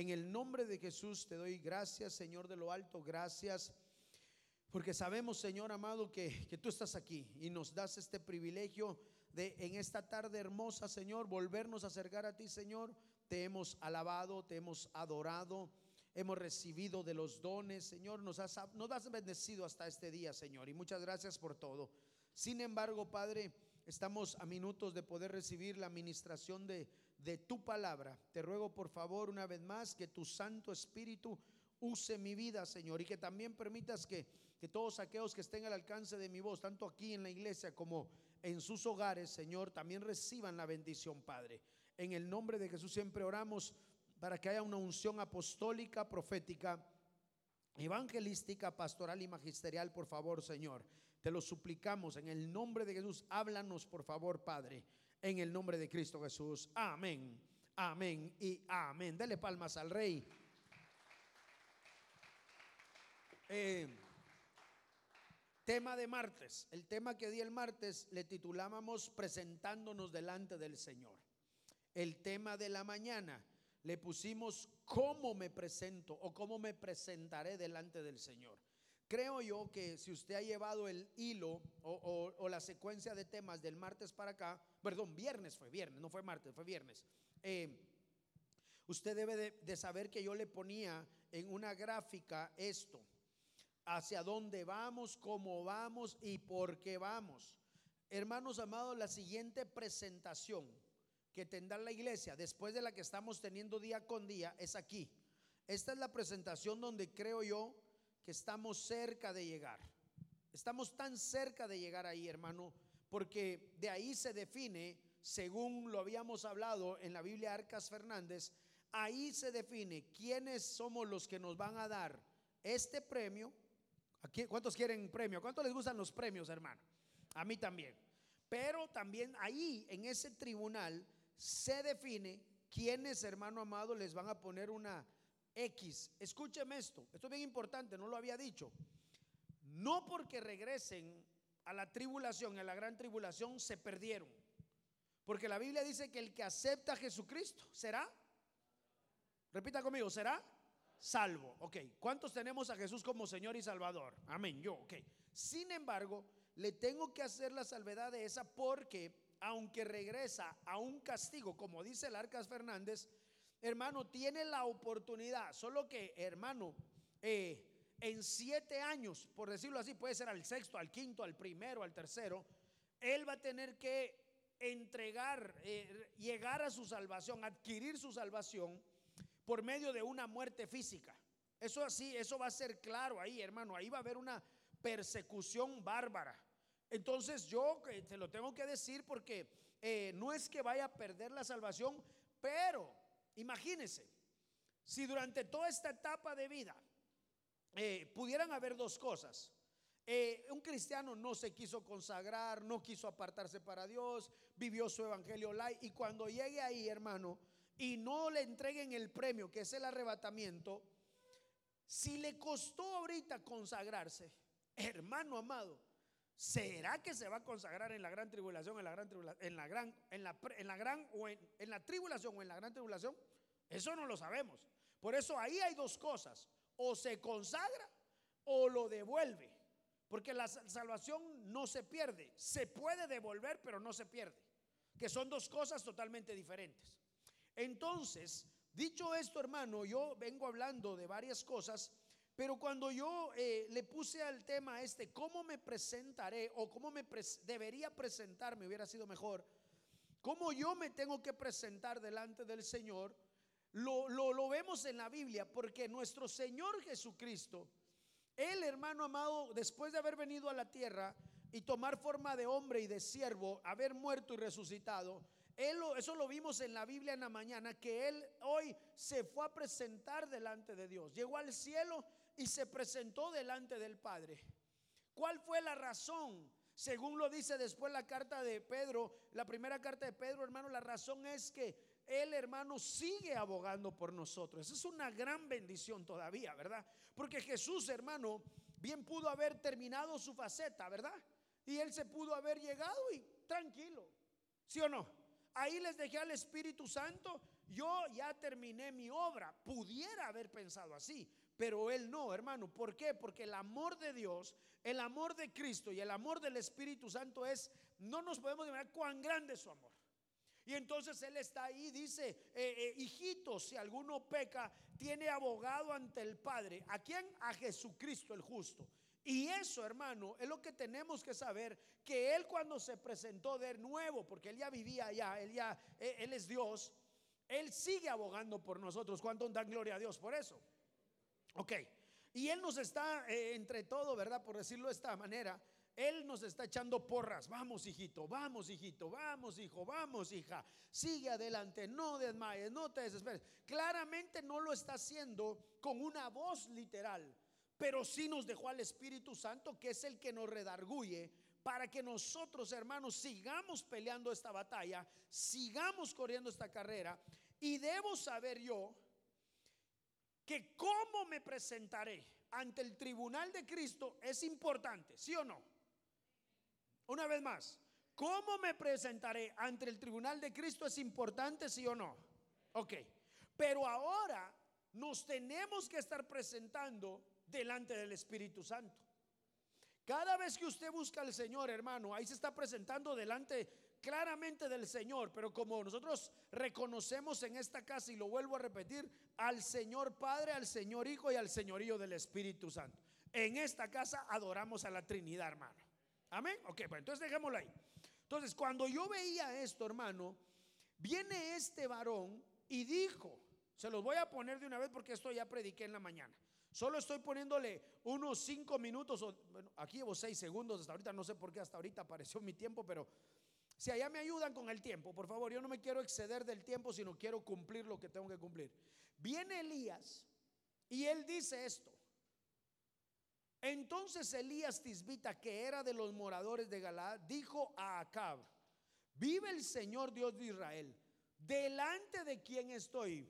En el nombre de Jesús te doy gracias, Señor de lo alto, gracias. Porque sabemos, Señor amado, que, que tú estás aquí y nos das este privilegio de en esta tarde hermosa, Señor, volvernos a acercar a ti, Señor. Te hemos alabado, te hemos adorado, hemos recibido de los dones, Señor. Nos has, nos has bendecido hasta este día, Señor. Y muchas gracias por todo. Sin embargo, Padre, estamos a minutos de poder recibir la administración de, de tu palabra. Te ruego, por favor, una vez más, que tu Santo Espíritu use mi vida, Señor, y que también permitas que, que todos aquellos que estén al alcance de mi voz, tanto aquí en la iglesia como en sus hogares, Señor, también reciban la bendición, Padre. En el nombre de Jesús siempre oramos para que haya una unción apostólica, profética, evangelística, pastoral y magisterial, por favor, Señor. Te lo suplicamos en el nombre de Jesús. Háblanos, por favor, Padre, en el nombre de Cristo Jesús. Amén, amén y amén. Dele palmas al Rey. Eh, tema de martes. El tema que di el martes le titulábamos presentándonos delante del Señor. El tema de la mañana le pusimos cómo me presento o cómo me presentaré delante del Señor. Creo yo que si usted ha llevado el hilo o, la secuencia de temas del martes para acá, perdón, viernes fue viernes, no fue martes, fue viernes. Eh, usted debe de saber que yo le ponía en una gráfica esto hacia dónde vamos, cómo vamos y por qué vamos. Hermanos amados, la siguiente presentación que tendrá la iglesia después de la que estamos teniendo día con día es aquí. Esta es la presentación donde creo yo que estamos cerca de llegar. Estamos tan cerca de llegar ahí, hermano, porque de ahí se define, según lo habíamos hablado en la Biblia Arcas Fernández, ahí se define quiénes somos los que nos van a dar este premio ¿Cuántos quieren premio? ¿Cuántos les gustan los premios, hermano? A mí también. Pero también ahí, en ese tribunal, se define quiénes, hermano amado, les van a poner una X. Escúcheme esto, esto es bien importante, no lo había dicho. No porque regresen a la tribulación, a la gran tribulación, se perdieron. Porque la Biblia dice que el que acepta a Jesucristo será, repita conmigo, será salvo. Ok, ¿cuántos tenemos a Jesús como Señor y Salvador? Amén, yo, ok. Sin embargo, le tengo que hacer la salvedad de esa porque aunque regresa a un castigo, como dice el Arcas Fernández, hermano, tiene la oportunidad, solo que, hermano, eh, en siete años, por decirlo así, puede ser al sexto, al quinto, al primero, al tercero, él va a tener que entregar, eh, llegar a su salvación, adquirir su salvación por medio de una muerte física. Eso así, eso va a ser claro ahí, hermano. Ahí va a haber una persecución bárbara. Entonces yo te lo tengo que decir porque eh, no es que vaya a perder la salvación, pero imagínese, si durante toda esta etapa de vida eh, pudieran haber dos cosas. Eh, un cristiano no se quiso consagrar, no quiso apartarse para Dios, vivió su evangelio light y cuando llegue ahí, hermano, y no le entreguen el premio, que es el arrebatamiento, si le costó ahorita consagrarse, hermano amado, ¿será que se va a consagrar en la gran tribulación, en la gran en la gran, en la, en la gran o en la tribulación o en la gran tribulación? Eso no lo sabemos. Por eso ahí hay dos cosas, o se consagra o lo devuelve. Porque la salvación no se pierde, se puede devolver, pero no se pierde. Que son dos cosas totalmente diferentes. Entonces, dicho esto, hermano, yo vengo hablando de varias cosas, pero cuando yo eh, le puse al tema este, ¿cómo me presentaré o cómo me debería presentarme? Hubiera sido mejor. ¿Cómo yo me tengo que presentar delante del Señor? Lo, lo vemos en la Biblia, porque nuestro Señor Jesucristo, Él, hermano amado, después de haber venido a la tierra y tomar forma de hombre y de siervo, haber muerto y resucitado, eso lo vimos en la Biblia en la mañana, que él hoy se fue a presentar delante de Dios. Llegó al cielo y se presentó delante del Padre. ¿Cuál fue la razón? Según lo dice después la carta de Pedro, la primera carta de Pedro, hermano, la razón es que él, hermano, sigue abogando por nosotros. Esa es una gran bendición todavía, ¿verdad? Porque Jesús, hermano, bien pudo haber terminado su faceta, ¿verdad? Y él se pudo haber llegado y tranquilo, ¿sí o no? Ahí les dejé al Espíritu Santo yo ya terminé mi obra. Pudiera haber pensado así, pero él no, hermano. ¿Por qué? Porque el amor de Dios, el amor de Cristo y el amor del Espíritu Santo es, no nos podemos imaginar cuán grande es su amor. Y entonces él está ahí, dice, eh, eh, hijito, si alguno peca, tiene abogado ante el Padre. ¿A quién? A Jesucristo el justo. Y eso, hermano, es lo que tenemos que saber, que Él cuando se presentó de nuevo, porque Él ya vivía allá, Él ya, eh, Él es Dios, Él sigue abogando por nosotros. ¿Cuánto dan gloria a Dios por eso? Ok. Y Él nos está, entre todo, ¿verdad? Por decirlo de esta manera, él nos está echando porras. Vamos, hijito, vamos, hijito, vamos, hijo, vamos, hija. Sigue adelante, no desmayes, no te desesperes. Claramente no lo está haciendo con una voz literal, pero sí nos dejó al Espíritu Santo, que es el que nos redarguye para que nosotros, hermanos, sigamos peleando esta batalla, sigamos corriendo esta carrera. Y debo saber yo que cómo me presentaré ante el tribunal de Cristo es importante, ¿sí o no? Una vez más, ¿cómo me presentaré ante el tribunal de Cristo? ¿Es importante, sí o no? Ok, pero ahora nos tenemos que estar presentando delante del Espíritu Santo. Cada vez que usted busca al Señor, hermano, ahí se está presentando delante claramente del Señor, pero como nosotros reconocemos en esta casa, y lo vuelvo a repetir, al Señor Padre, al Señor Hijo y al Señorío del Espíritu Santo. En esta casa adoramos a la Trinidad, hermano. Amén. Ok, bueno, entonces dejémoslo ahí. Entonces, cuando yo veía esto, hermano, viene este varón y dijo, se los voy a poner de una vez porque esto ya prediqué en la mañana. Solo estoy poniéndole unos cinco minutos, o, bueno, aquí llevo seis segundos hasta ahorita, no sé por qué hasta ahorita apareció mi tiempo, pero si allá me ayudan con el tiempo, por favor, yo no me quiero exceder del tiempo, sino quiero cumplir lo que tengo que cumplir. Viene Elías y él dice esto. Entonces Elías Tisbita, que era de los moradores de Galaad, dijo a Acab, vive el Señor Dios de Israel, delante de quien estoy,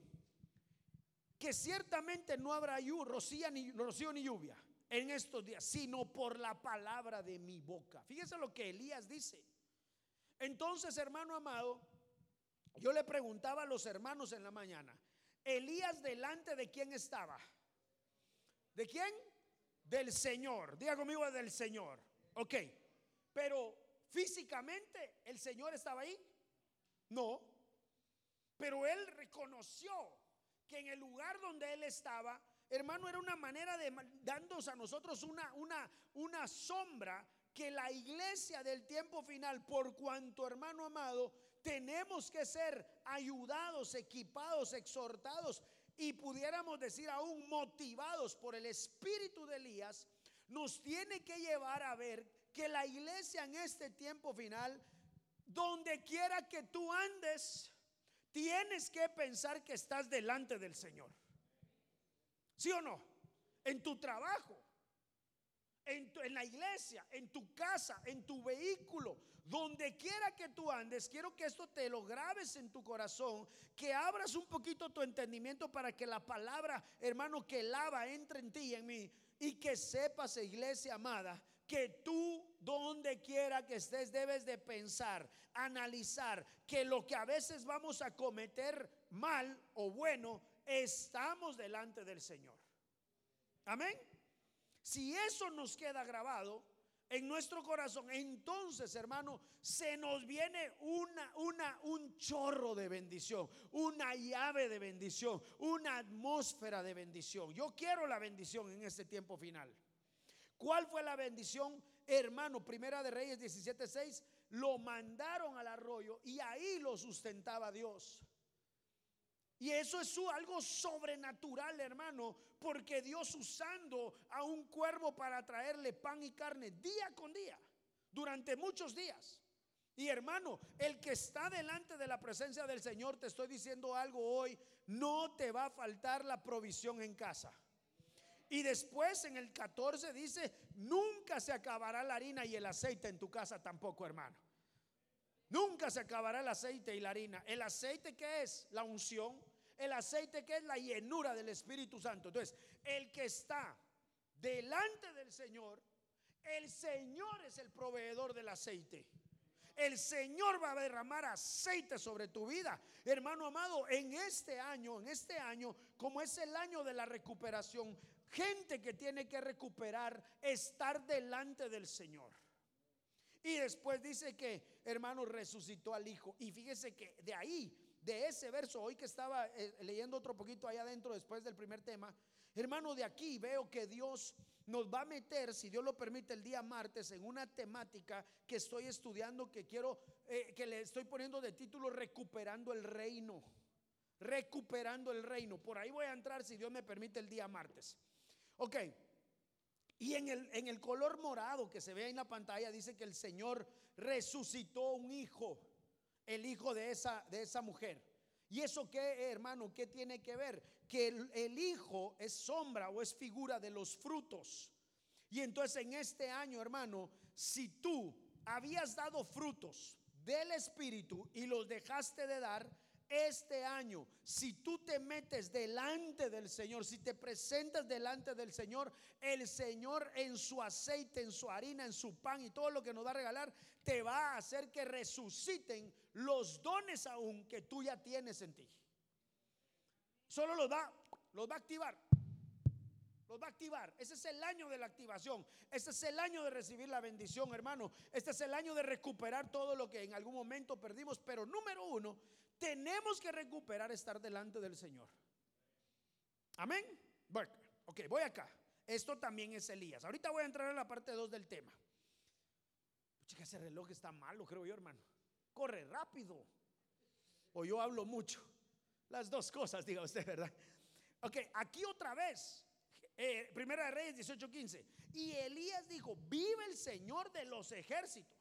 que ciertamente no habrá rocío ni, rocío ni lluvia en estos días, sino por la palabra de mi boca. Fíjese lo que Elías dice. Entonces, hermano amado, yo le preguntaba a los hermanos en la mañana, Elías delante de quién estaba? ¿De quién? Del Señor. Diga conmigo del Señor. Ok. Pero físicamente el Señor estaba ahí. No. Pero él reconoció que en el lugar donde él estaba, hermano, era una manera de dándonos a nosotros una, una, una sombra que la iglesia del tiempo final, por cuanto hermano amado, tenemos que ser ayudados, equipados, exhortados y pudiéramos decir aún motivados por el espíritu de Elías, nos tiene que llevar a ver que la iglesia en este tiempo final, donde quiera que tú andes, tienes que pensar que estás delante del Señor. ¿Sí o no? En tu trabajo, en, la iglesia, en tu casa, en tu vehículo, donde quiera que tú andes, quiero que esto te lo grabes en tu corazón, que abras un poquito tu entendimiento para que la palabra, hermano, que lava entre en ti y en mí, y que sepas, iglesia amada, que tú, donde quiera que estés, debes de pensar, analizar que lo que a veces vamos a cometer mal o bueno, estamos delante del Señor. Amén. Si eso nos queda grabado, en nuestro corazón, entonces, hermano, se nos viene una, una, un chorro de bendición, una llave de bendición, una atmósfera de bendición. Yo quiero la bendición en este tiempo final. ¿Cuál fue la bendición? Hermano, Primera de Reyes 17:6, lo mandaron al arroyo y ahí lo sustentaba Dios. Y eso es algo sobrenatural, hermano, porque Dios usando a un cuervo para traerle pan y carne día con día, durante muchos días. Y hermano, el que está delante de la presencia del Señor, te estoy diciendo algo hoy, no te va a faltar la provisión en casa. Y después en el 14 dice, nunca se acabará la harina y el aceite en tu casa tampoco, hermano. Nunca se acabará el aceite y la harina. ¿El aceite qué es? La unción el aceite que es la llenura del Espíritu Santo. Entonces, el que está delante del Señor, el Señor es el proveedor del aceite. El Señor va a derramar aceite sobre tu vida. Hermano amado, en este año, en este año, como es el año de la recuperación, gente que tiene que recuperar, estar delante del Señor. Y después dice que, hermano, resucitó al Hijo. Y fíjese que de ahí, de ese verso, hoy que estaba eh, leyendo otro poquito allá adentro después del primer tema, hermano, de aquí veo que Dios nos va a meter, si Dios lo permite, el día martes en una temática que estoy estudiando, que quiero, eh, que le estoy poniendo de título Recuperando el Reino. Recuperando el Reino. Por ahí voy a entrar, si Dios me permite, el día martes. Ok. Y en el, en el color morado que se ve en la pantalla dice que el Señor resucitó un hijo, el hijo de esa, de esa mujer. ¿Y eso qué, hermano? ¿Qué tiene que ver? Que el, el, hijo es sombra o es figura de los frutos. Y entonces en este año, hermano, si tú habías dado frutos del Espíritu y los dejaste de dar, este año, si tú te metes delante del Señor, si te presentas delante del Señor, el Señor en su aceite, en su harina, en su pan y todo lo que nos va a regalar, te va a hacer que resuciten los dones aún que tú ya tienes en ti. Solo los va, los va a activar. Los va a activar. Ese es el año de la activación. Este es el año de recibir la bendición, hermano. Este es el año de recuperar todo lo que en algún momento perdimos. Pero número uno, tenemos que recuperar estar delante del Señor. Amén. Bueno, ok, voy acá. Esto también es Elías. Ahorita voy a entrar en la parte 2 del tema. Chica, ese reloj está malo, creo yo, hermano. Corre rápido. O yo hablo mucho. Las dos cosas, diga usted, ¿verdad? Ok, aquí otra vez. Eh, Primera de Reyes 18:15. Y Elías dijo: Vive el Señor de los ejércitos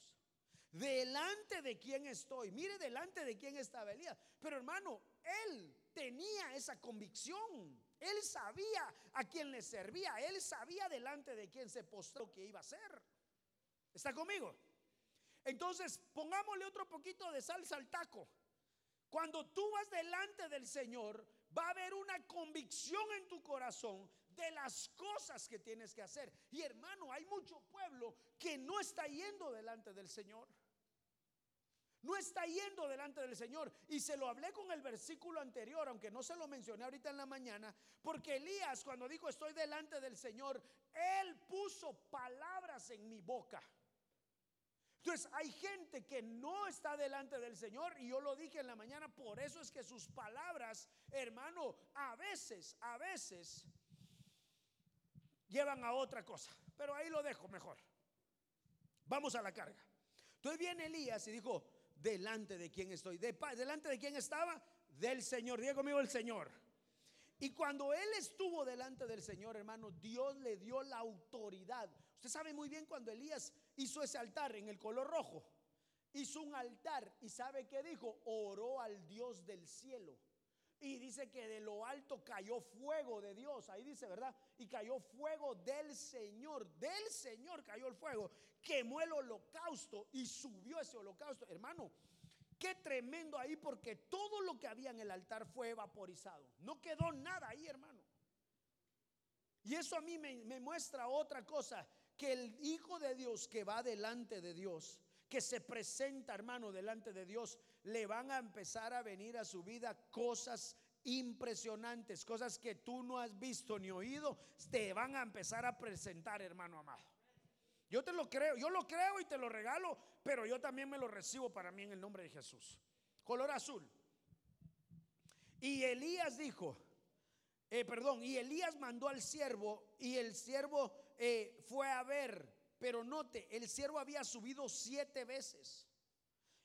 delante de quién estoy. Mire delante de quién estaba Elías. Pero hermano, él tenía esa convicción. Él sabía a quién le servía. Él sabía delante de quién se postró que iba a hacer. ¿Está conmigo? Entonces, pongámosle otro poquito de salsa al taco. Cuando tú vas delante del Señor, va a haber una convicción en tu corazón de las cosas que tienes que hacer. Y hermano, hay mucho pueblo que no está yendo delante del Señor. No está yendo delante del Señor. Y se lo hablé con el versículo anterior, aunque no se lo mencioné ahorita en la mañana, porque Elías cuando dijo estoy delante del Señor, él puso palabras en mi boca. Entonces hay gente que no está delante del Señor y yo lo dije en la mañana, por eso es que sus palabras, hermano, a veces, a veces llevan a otra cosa. Pero ahí lo dejo mejor. Vamos a la carga. Entonces viene Elías y dijo, delante de quién estoy. delante de quién estaba? Del Señor. Diga conmigo el Señor. Y cuando él estuvo delante del Señor, hermano, Dios le dio la autoridad. Usted sabe muy bien cuando Elías hizo ese altar en el color rojo. Hizo un altar y sabe qué dijo? Oró al Dios del cielo. Y dice que de lo alto cayó fuego de Dios. Ahí dice, ¿verdad? Y cayó fuego del Señor. Del Señor cayó el fuego. Quemó el holocausto y subió ese holocausto. Hermano, qué tremendo ahí porque todo lo que había en el altar fue vaporizado. No quedó nada ahí, hermano. Y eso a mí me, me muestra otra cosa. Que el Hijo de Dios que va delante de Dios que se presenta, hermano, delante de Dios, le van a empezar a venir a su vida cosas impresionantes, cosas que tú no has visto ni oído, te van a empezar a presentar, hermano amado. Yo te lo creo, yo lo creo y te lo regalo, pero yo también me lo recibo para mí en el nombre de Jesús. Color azul. Y Elías dijo, eh, perdón, y Elías mandó al siervo y el siervo eh, fue a ver pero note, el siervo había subido siete veces.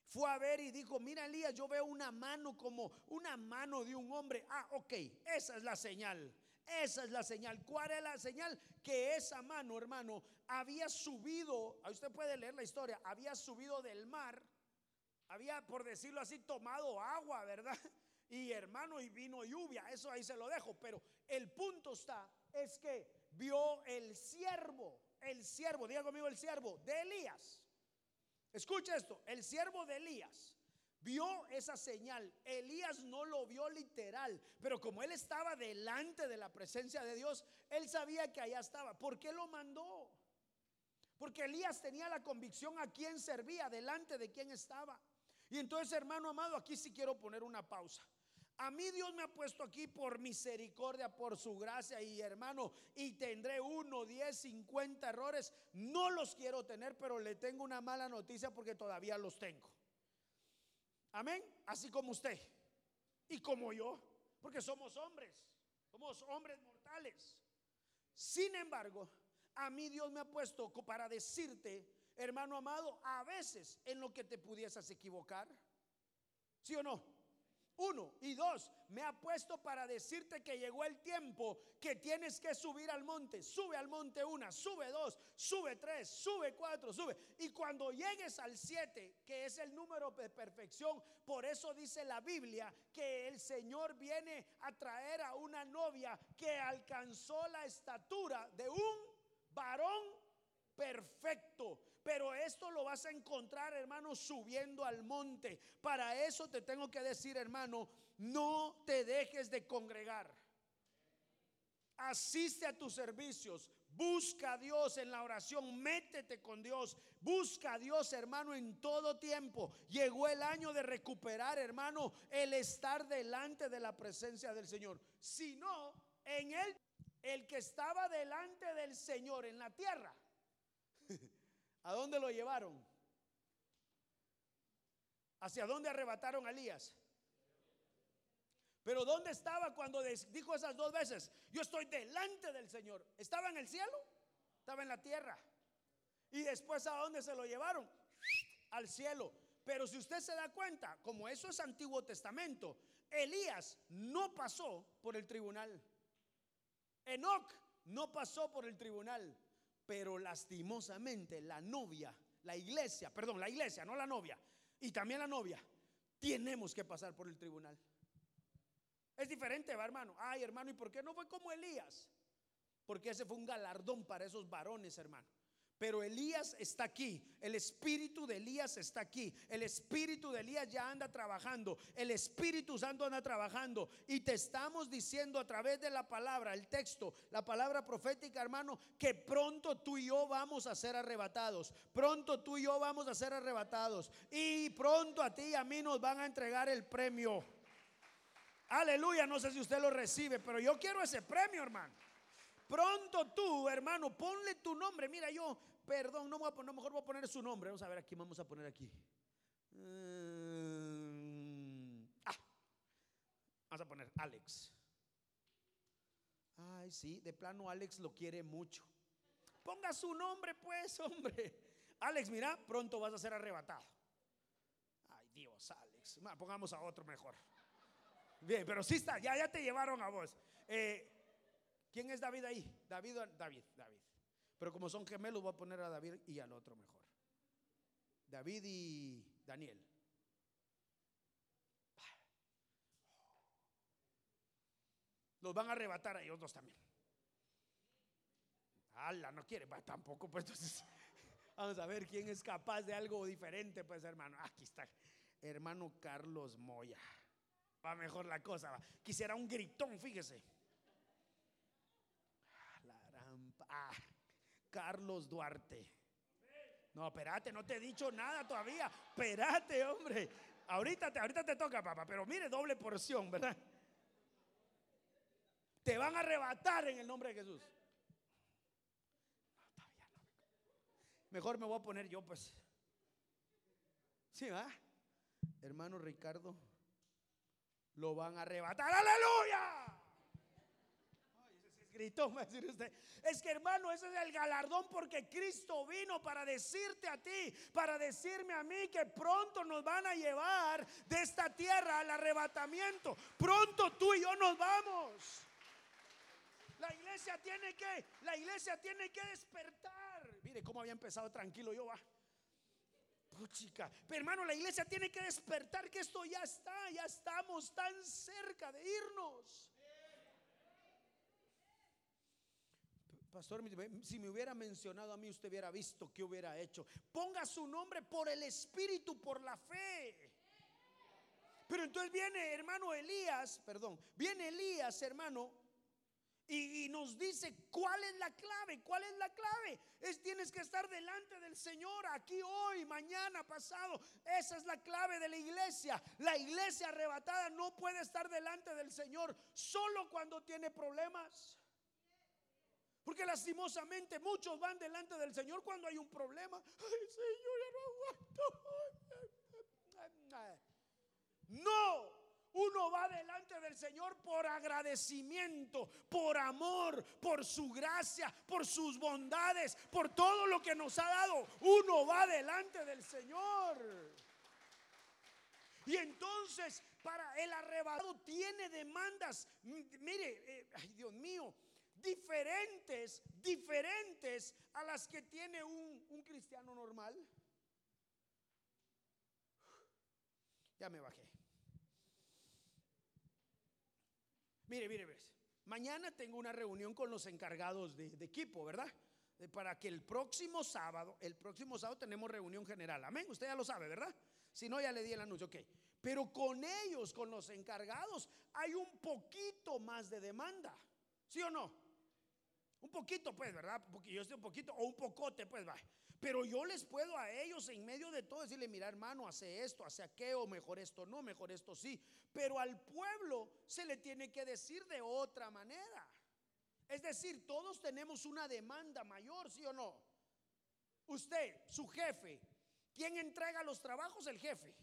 Fue a ver y dijo, mira Elías, yo veo una mano como una mano de un hombre. Ah, ok, esa es la señal. Esa es la señal. ¿Cuál es la señal? Que esa mano, hermano, había subido, usted puede leer la historia, había subido del mar, había, por decirlo así, tomado agua, ¿verdad? Y hermano, y vino lluvia, eso ahí se lo dejo. Pero el punto está, es que vio el siervo el siervo, diga conmigo el siervo de Elías. Escucha esto, el siervo de Elías vio esa señal. Elías no lo vio literal, pero como él estaba delante de la presencia de Dios, él sabía que allá estaba. ¿Por qué lo mandó? Porque Elías tenía la convicción a quién servía, delante de quién estaba. Y entonces, hermano amado, aquí sí quiero poner una pausa. A mí Dios me ha puesto aquí por misericordia, por su gracia y hermano, y tendré uno, diez, cincuenta errores. No los quiero tener, pero le tengo una mala noticia porque todavía los tengo. Amén. Así como usted y como yo, porque somos hombres, somos hombres mortales. Sin embargo, a mí Dios me ha puesto para decirte, hermano amado, a veces en lo que te pudieses equivocar. ¿Sí o no? Uno. Y dos, me ha puesto para decirte que llegó el tiempo que tienes que subir al monte. Sube al monte una, sube dos, sube tres, sube cuatro, sube. Y cuando llegues al siete, que es el número de perfección, por eso dice la Biblia que el Señor viene a traer a una novia que alcanzó la estatura de un varón perfecto. Pero esto lo vas a encontrar, hermano, subiendo al monte. Para eso te tengo que decir, hermano, no te dejes de congregar. Asiste a tus servicios. Busca a Dios en la oración, métete con Dios, busca a Dios, hermano, en todo tiempo. Llegó el año de recuperar, hermano, el estar delante de la presencia del Señor. Si no, en él, el que estaba delante del Señor en la tierra, ¿A dónde lo llevaron? ¿Hacia dónde arrebataron a Elías? Pero ¿dónde estaba cuando dijo esas dos veces? Yo estoy delante del Señor. ¿Estaba en el cielo? Estaba en la tierra. Y después a dónde se lo llevaron? Al cielo. Pero si usted se da cuenta, como eso es Antiguo Testamento, Elías no pasó por el tribunal. Enoch no pasó por el tribunal. Pero lastimosamente la novia, la iglesia, perdón, la iglesia, no la novia, y también la novia, tenemos que pasar por el tribunal. Es diferente, va hermano. Ay, hermano, ¿y por qué no fue como Elías? Porque ese fue un galardón para esos varones, hermano. Pero Elías está aquí, el espíritu de Elías está aquí, el espíritu de Elías ya anda trabajando, el Espíritu Santo anda trabajando. Y te estamos diciendo a través de la palabra, el texto, la palabra profética, hermano, que pronto tú y yo vamos a ser arrebatados, pronto tú y yo vamos a ser arrebatados. Y pronto a ti y a mí nos van a entregar el premio. Aleluya, no sé si usted lo recibe, pero yo quiero ese premio, hermano. Pronto tú, hermano, ponle tu nombre. Mira, yo, perdón, no, voy a poner, mejor voy a poner su nombre. Vamos a ver aquí, vamos a poner aquí. Mm, ah, vamos a poner Alex. Ay, sí, de plano Alex lo quiere mucho. Ponga su nombre, pues, hombre. Alex, mira, pronto vas a ser arrebatado. Ay, Dios, Alex. pongamos a otro mejor. Bien, pero sí está, ya, ya te llevaron a vos. Eh, ¿Quién es David ahí? David, David, David. Pero como son gemelos, voy a poner a David y al otro mejor. David y Daniel. Los van a arrebatar a ellos dos también. Ala, no quiere, tampoco, pues entonces. Vamos a ver quién es capaz de algo diferente, pues hermano. Aquí está, hermano Carlos Moya. Va mejor la cosa. Quisiera un gritón, fíjese. Carlos Duarte. No, espérate, no te he dicho nada todavía. Espérate, hombre. Ahorita te, ahorita te toca, papá, pero mire, doble porción, ¿verdad? Te van a arrebatar en el nombre de Jesús. Mejor me voy a poner yo, pues. Sí, va. Hermano Ricardo, lo van a arrebatar. ¡Aleluya! Es que hermano, ese es el galardón porque Cristo vino para decirte a ti, para decirme a mí que pronto nos van a llevar de esta tierra al arrebatamiento. Pronto tú y yo nos vamos. La iglesia tiene que, la iglesia tiene que despertar. Mire cómo había empezado tranquilo yo va. Puchica. Pero hermano, la iglesia tiene que despertar que esto ya está, ya estamos tan cerca de irnos. Pastor, si me hubiera mencionado a mí, usted hubiera visto qué hubiera hecho. Ponga su nombre por el Espíritu, por la fe. Pero entonces viene, hermano Elías, perdón, viene Elías, hermano, Y, nos dice cuál es la clave, cuál es la clave. Es tienes que estar delante del Señor aquí hoy, mañana, pasado. Esa es la clave de la iglesia. La iglesia arrebatada no puede estar delante del Señor solo cuando tiene problemas. Porque lastimosamente muchos van delante del Señor cuando hay un problema. Ay, Señor, ya no aguanto. No, uno va delante del Señor por agradecimiento, por amor, por su gracia, por sus bondades, por todo lo que nos ha dado. Uno va delante del Señor. Y entonces, para el arrebatado tiene demandas, mire, eh, ay Dios mío, diferentes, diferentes a las que tiene un, un cristiano normal. Ya me bajé. Mire, mire, mire. Mañana tengo una reunión con los encargados de, equipo, ¿verdad? para que el próximo sábado, el próximo sábado tenemos reunión general. Amén. Usted ya lo sabe, ¿verdad? Si no, ya le di el anuncio. Ok. Pero con ellos, con los encargados, hay un poquito más de demanda. ¿Sí o no? Un poquito, pues, ¿verdad? Porque yo estoy un poquito, o un pocote, pues, va. Pero yo les puedo a ellos en medio de todo decirle, mira hermano, hace esto, hace aquello, mejor esto no, mejor esto sí. Pero al pueblo se le tiene que decir de otra manera. Es decir, todos tenemos una demanda mayor, ¿sí o no? Usted, su jefe, ¿quién entrega los trabajos? El jefe.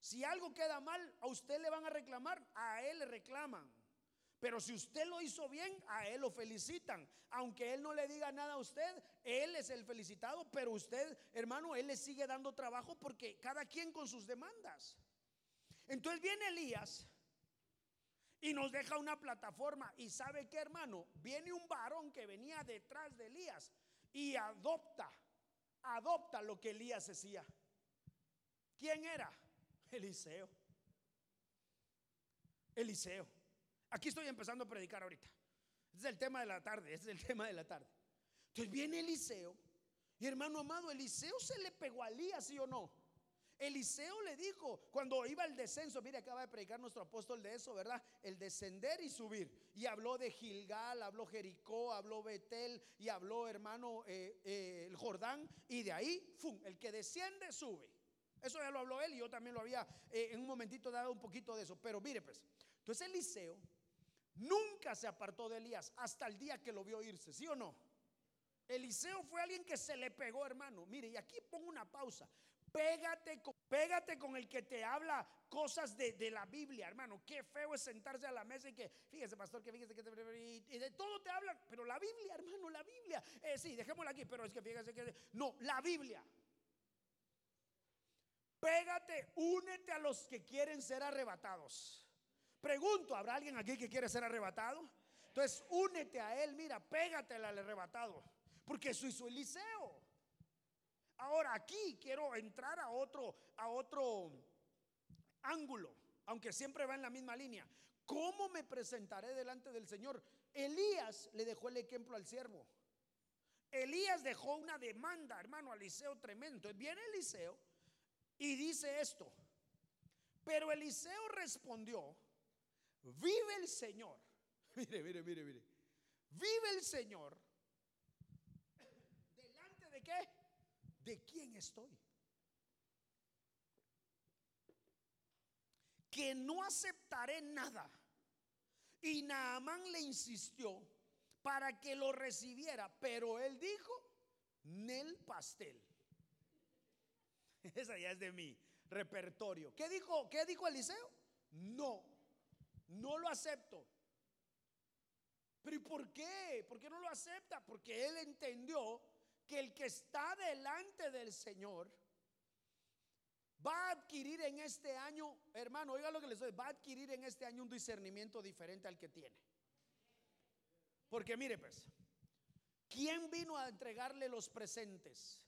Si algo queda mal, a usted le van a reclamar, a él le reclaman. Pero si usted lo hizo bien, a él lo felicitan. Aunque él no le diga nada a usted, él es el felicitado, pero usted, hermano, él le sigue dando trabajo porque cada quien con sus demandas. Entonces viene Elías y nos deja una plataforma. Y sabe que, hermano, viene un varón que venía detrás de Elías y adopta, adopta lo que Elías decía. ¿Quién era? Eliseo. Eliseo. Aquí estoy empezando a predicar ahorita. Este es el tema de la tarde, este es el tema de la tarde. Entonces viene Eliseo, y hermano amado, Eliseo se le pegó a Elías, ¿sí o no? Eliseo le dijo cuando iba al descenso, mire, acaba de predicar nuestro apóstol de eso, ¿verdad? El descender y subir. Y habló de Gilgal, habló Jericó, habló Betel y habló, hermano, eh, eh, el Jordán. Y de ahí, ¡fum! El que desciende, sube. Eso ya lo habló él y yo también lo había eh, en un momentito dado un poquito de eso. Pero mire, pues, entonces Eliseo Nunca se apartó de Elías hasta el día que lo vio irse, ¿sí o no? Eliseo fue alguien que se le pegó, hermano. Mire, y aquí pongo una pausa. Pégate con, pégate con el que te habla cosas de, la Biblia, hermano. Qué feo es sentarse a la mesa y que, fíjese, pastor, que fíjese que y, de todo te habla, pero la Biblia, hermano, la Biblia. Eh, sí, dejémosla aquí, pero es que fíjese que no, la Biblia. Pégate, únete a los que quieren ser arrebatados. Pregunto, ¿habrá alguien aquí que quiere ser arrebatado? Entonces, únete a él, mira, pégate al arrebatado, porque eso hizo Eliseo. Ahora aquí quiero entrar a otro a otro ángulo, aunque siempre va en la misma línea. ¿Cómo me presentaré delante del Señor? Elías le dejó el ejemplo al siervo. Elías dejó una demanda, hermano, a Eliseo tremendo. Entonces viene Eliseo y dice esto. Pero Eliseo respondió, Vive el Señor. Mire, mire, mire, mire. Vive el Señor. ¿Delante de qué? ¿De quién estoy? Que no aceptaré nada. Y Naamán le insistió para que lo recibiera, pero él dijo, Nel pastel. Esa ya es de mi repertorio. ¿Qué dijo, qué dijo Eliseo? No no lo acepto. Pero ¿y por qué? ¿Por qué no lo acepta? Porque él entendió que el que está delante del Señor va a adquirir en este año, hermano, oiga lo que les doy, va a adquirir en este año un discernimiento diferente al que tiene. Porque mire pues, ¿quién vino a entregarle los presentes?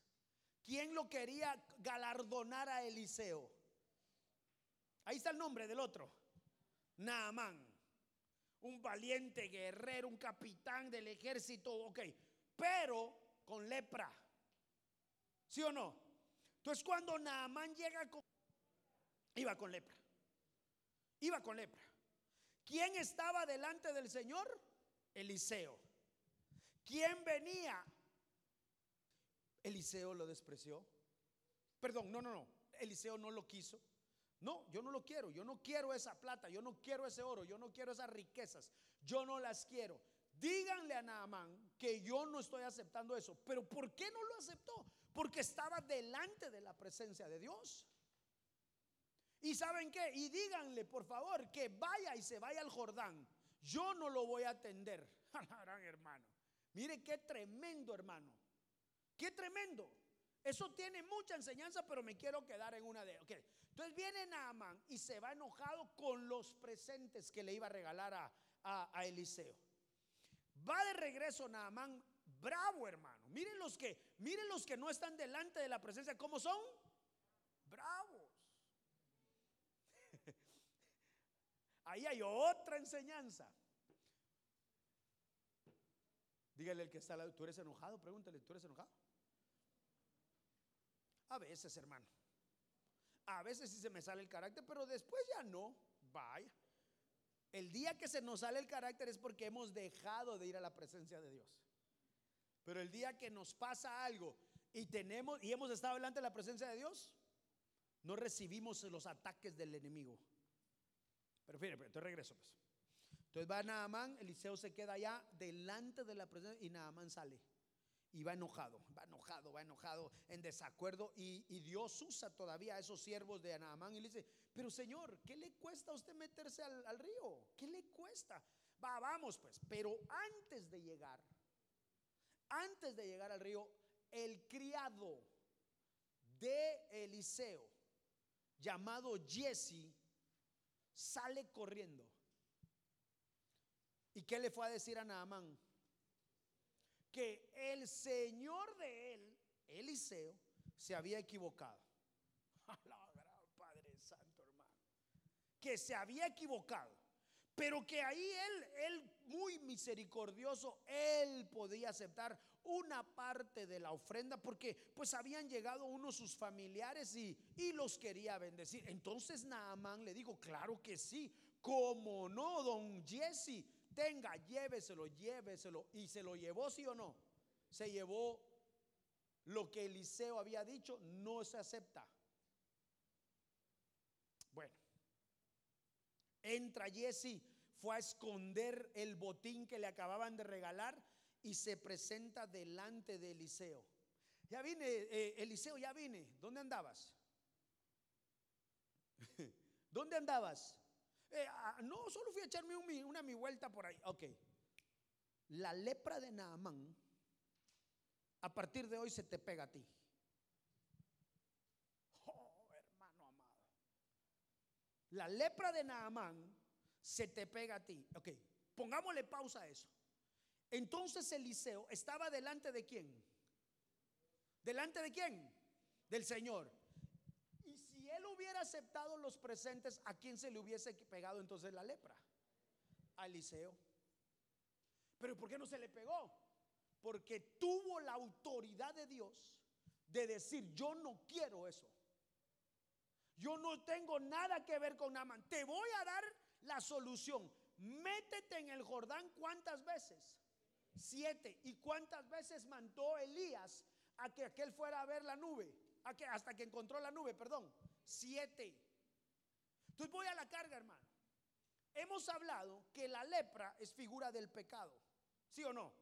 ¿Quién lo quería galardonar a Eliseo? Ahí está el nombre del otro. Naamán, un valiente guerrero, un capitán del ejército, ok, pero con lepra. ¿Sí o no? Entonces cuando Naamán llega con... Iba con lepra. Iba con lepra. ¿Quién estaba delante del Señor? Eliseo. ¿Quién venía? Eliseo lo despreció. Perdón, no, no, no. Eliseo no lo quiso. No, yo no lo quiero. Yo no quiero esa plata. Yo no quiero ese oro. Yo no quiero esas riquezas. Yo no las quiero. Díganle a Naamán que yo no estoy aceptando eso. Pero ¿por qué no lo aceptó? Porque estaba delante de la presencia de Dios. ¿Y saben qué? Y díganle, por favor, que vaya y se vaya al Jordán. Yo no lo voy a atender. Gran hermano. Mire qué tremendo, hermano. Qué tremendo. Eso tiene mucha enseñanza, pero me quiero quedar en una de ellas. Entonces viene Naamán y se va enojado con los presentes que le iba a regalar a, a, Eliseo. Va de regreso Naamán, bravo hermano. Miren los que, miren los que no están delante de la presencia, ¿cómo son? Bravos. Ahí hay otra enseñanza. Dígale el que está al lado, ¿tú eres enojado? Pregúntale, ¿tú eres enojado? A veces, hermano. A veces sí se me sale el carácter, pero después ya no. Vaya. El día que se nos sale el carácter es porque hemos dejado de ir a la presencia de Dios. Pero el día que nos pasa algo y tenemos y hemos estado delante de la presencia de Dios, no recibimos los ataques del enemigo. Pero fíjate, entonces regreso pues. Entonces va Naamán, Eliseo se queda allá delante de la presencia y Naamán sale. Y va enojado, va enojado, va enojado, en desacuerdo. Y, Dios usa todavía a esos siervos de Naamán y le dice, pero Señor, ¿qué le cuesta a usted meterse al, al río? ¿Qué le cuesta? Va, vamos pues. Pero antes de llegar, antes de llegar al río, el criado de Eliseo, llamado Jesse, sale corriendo ¿Y qué le fue a decir a Naamán? Que el Señor de él, Eliseo, se había equivocado. Padre Santo, hermano. Que se había equivocado. Pero que ahí él, él muy misericordioso, él podía aceptar una parte de la ofrenda porque pues habían llegado unos sus familiares y, y los quería bendecir. Entonces Naamán le dijo, claro que sí, como no, don Jesse, tenga, lléveselo, lléveselo. ¿Y se lo llevó, sí o no? Se llevó lo que Eliseo había dicho, no se acepta. Bueno, entra Jesse, fue a esconder el botín que le acababan de regalar y se presenta delante de Eliseo. Ya vine, eh, Eliseo, ya vine. ¿Dónde andabas? ¿Dónde andabas? Eh, ah, no, solo fui a echarme una mi vuelta por ahí. Ok. La lepra de Naamán, a partir de hoy se te pega a ti. Oh, hermano amado. La lepra de Naamán se te pega a ti. Ok, pongámosle pausa a eso. Entonces Eliseo estaba delante de quién? ¿Delante de quién? Del Señor hubiera aceptado los presentes, ¿a quién se le hubiese pegado entonces la lepra? A Eliseo. Pero ¿por qué no se le pegó? Porque tuvo la autoridad de Dios de decir, yo no quiero eso. Yo no tengo nada que ver con Naman. Te voy a dar la solución. Métete en el Jordán cuántas veces? Siete. ¿Y cuántas veces mandó Elías a que aquel fuera a ver la nube? ¿A que, hasta que encontró la nube, perdón. Siete. Entonces voy a la carga, hermano. Hemos hablado que la lepra es figura del pecado, ¿sí o no?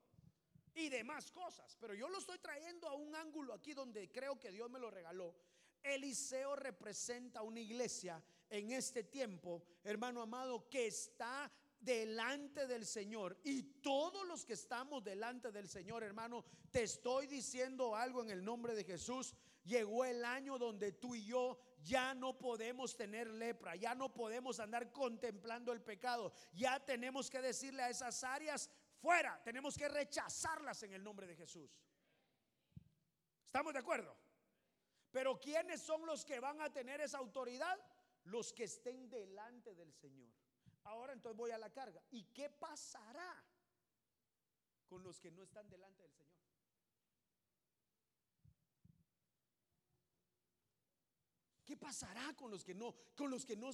Y demás cosas, pero yo lo estoy trayendo a un ángulo aquí donde creo que Dios me lo regaló. Eliseo representa una iglesia en este tiempo, hermano amado, que está delante del Señor. Y todos los que estamos delante del Señor, hermano, te estoy diciendo algo en el nombre de Jesús. Llegó el año donde tú y yo ya no podemos tener lepra, ya no podemos andar contemplando el pecado, ya tenemos que decirle a esas áreas fuera, tenemos que rechazarlas en el nombre de Jesús. ¿Estamos de acuerdo? Pero ¿quiénes son los que van a tener esa autoridad? Los que estén delante del Señor. Ahora entonces voy a la carga. ¿Y qué pasará con los que no están delante del Señor? ¿Qué pasará con los que no, con los que no?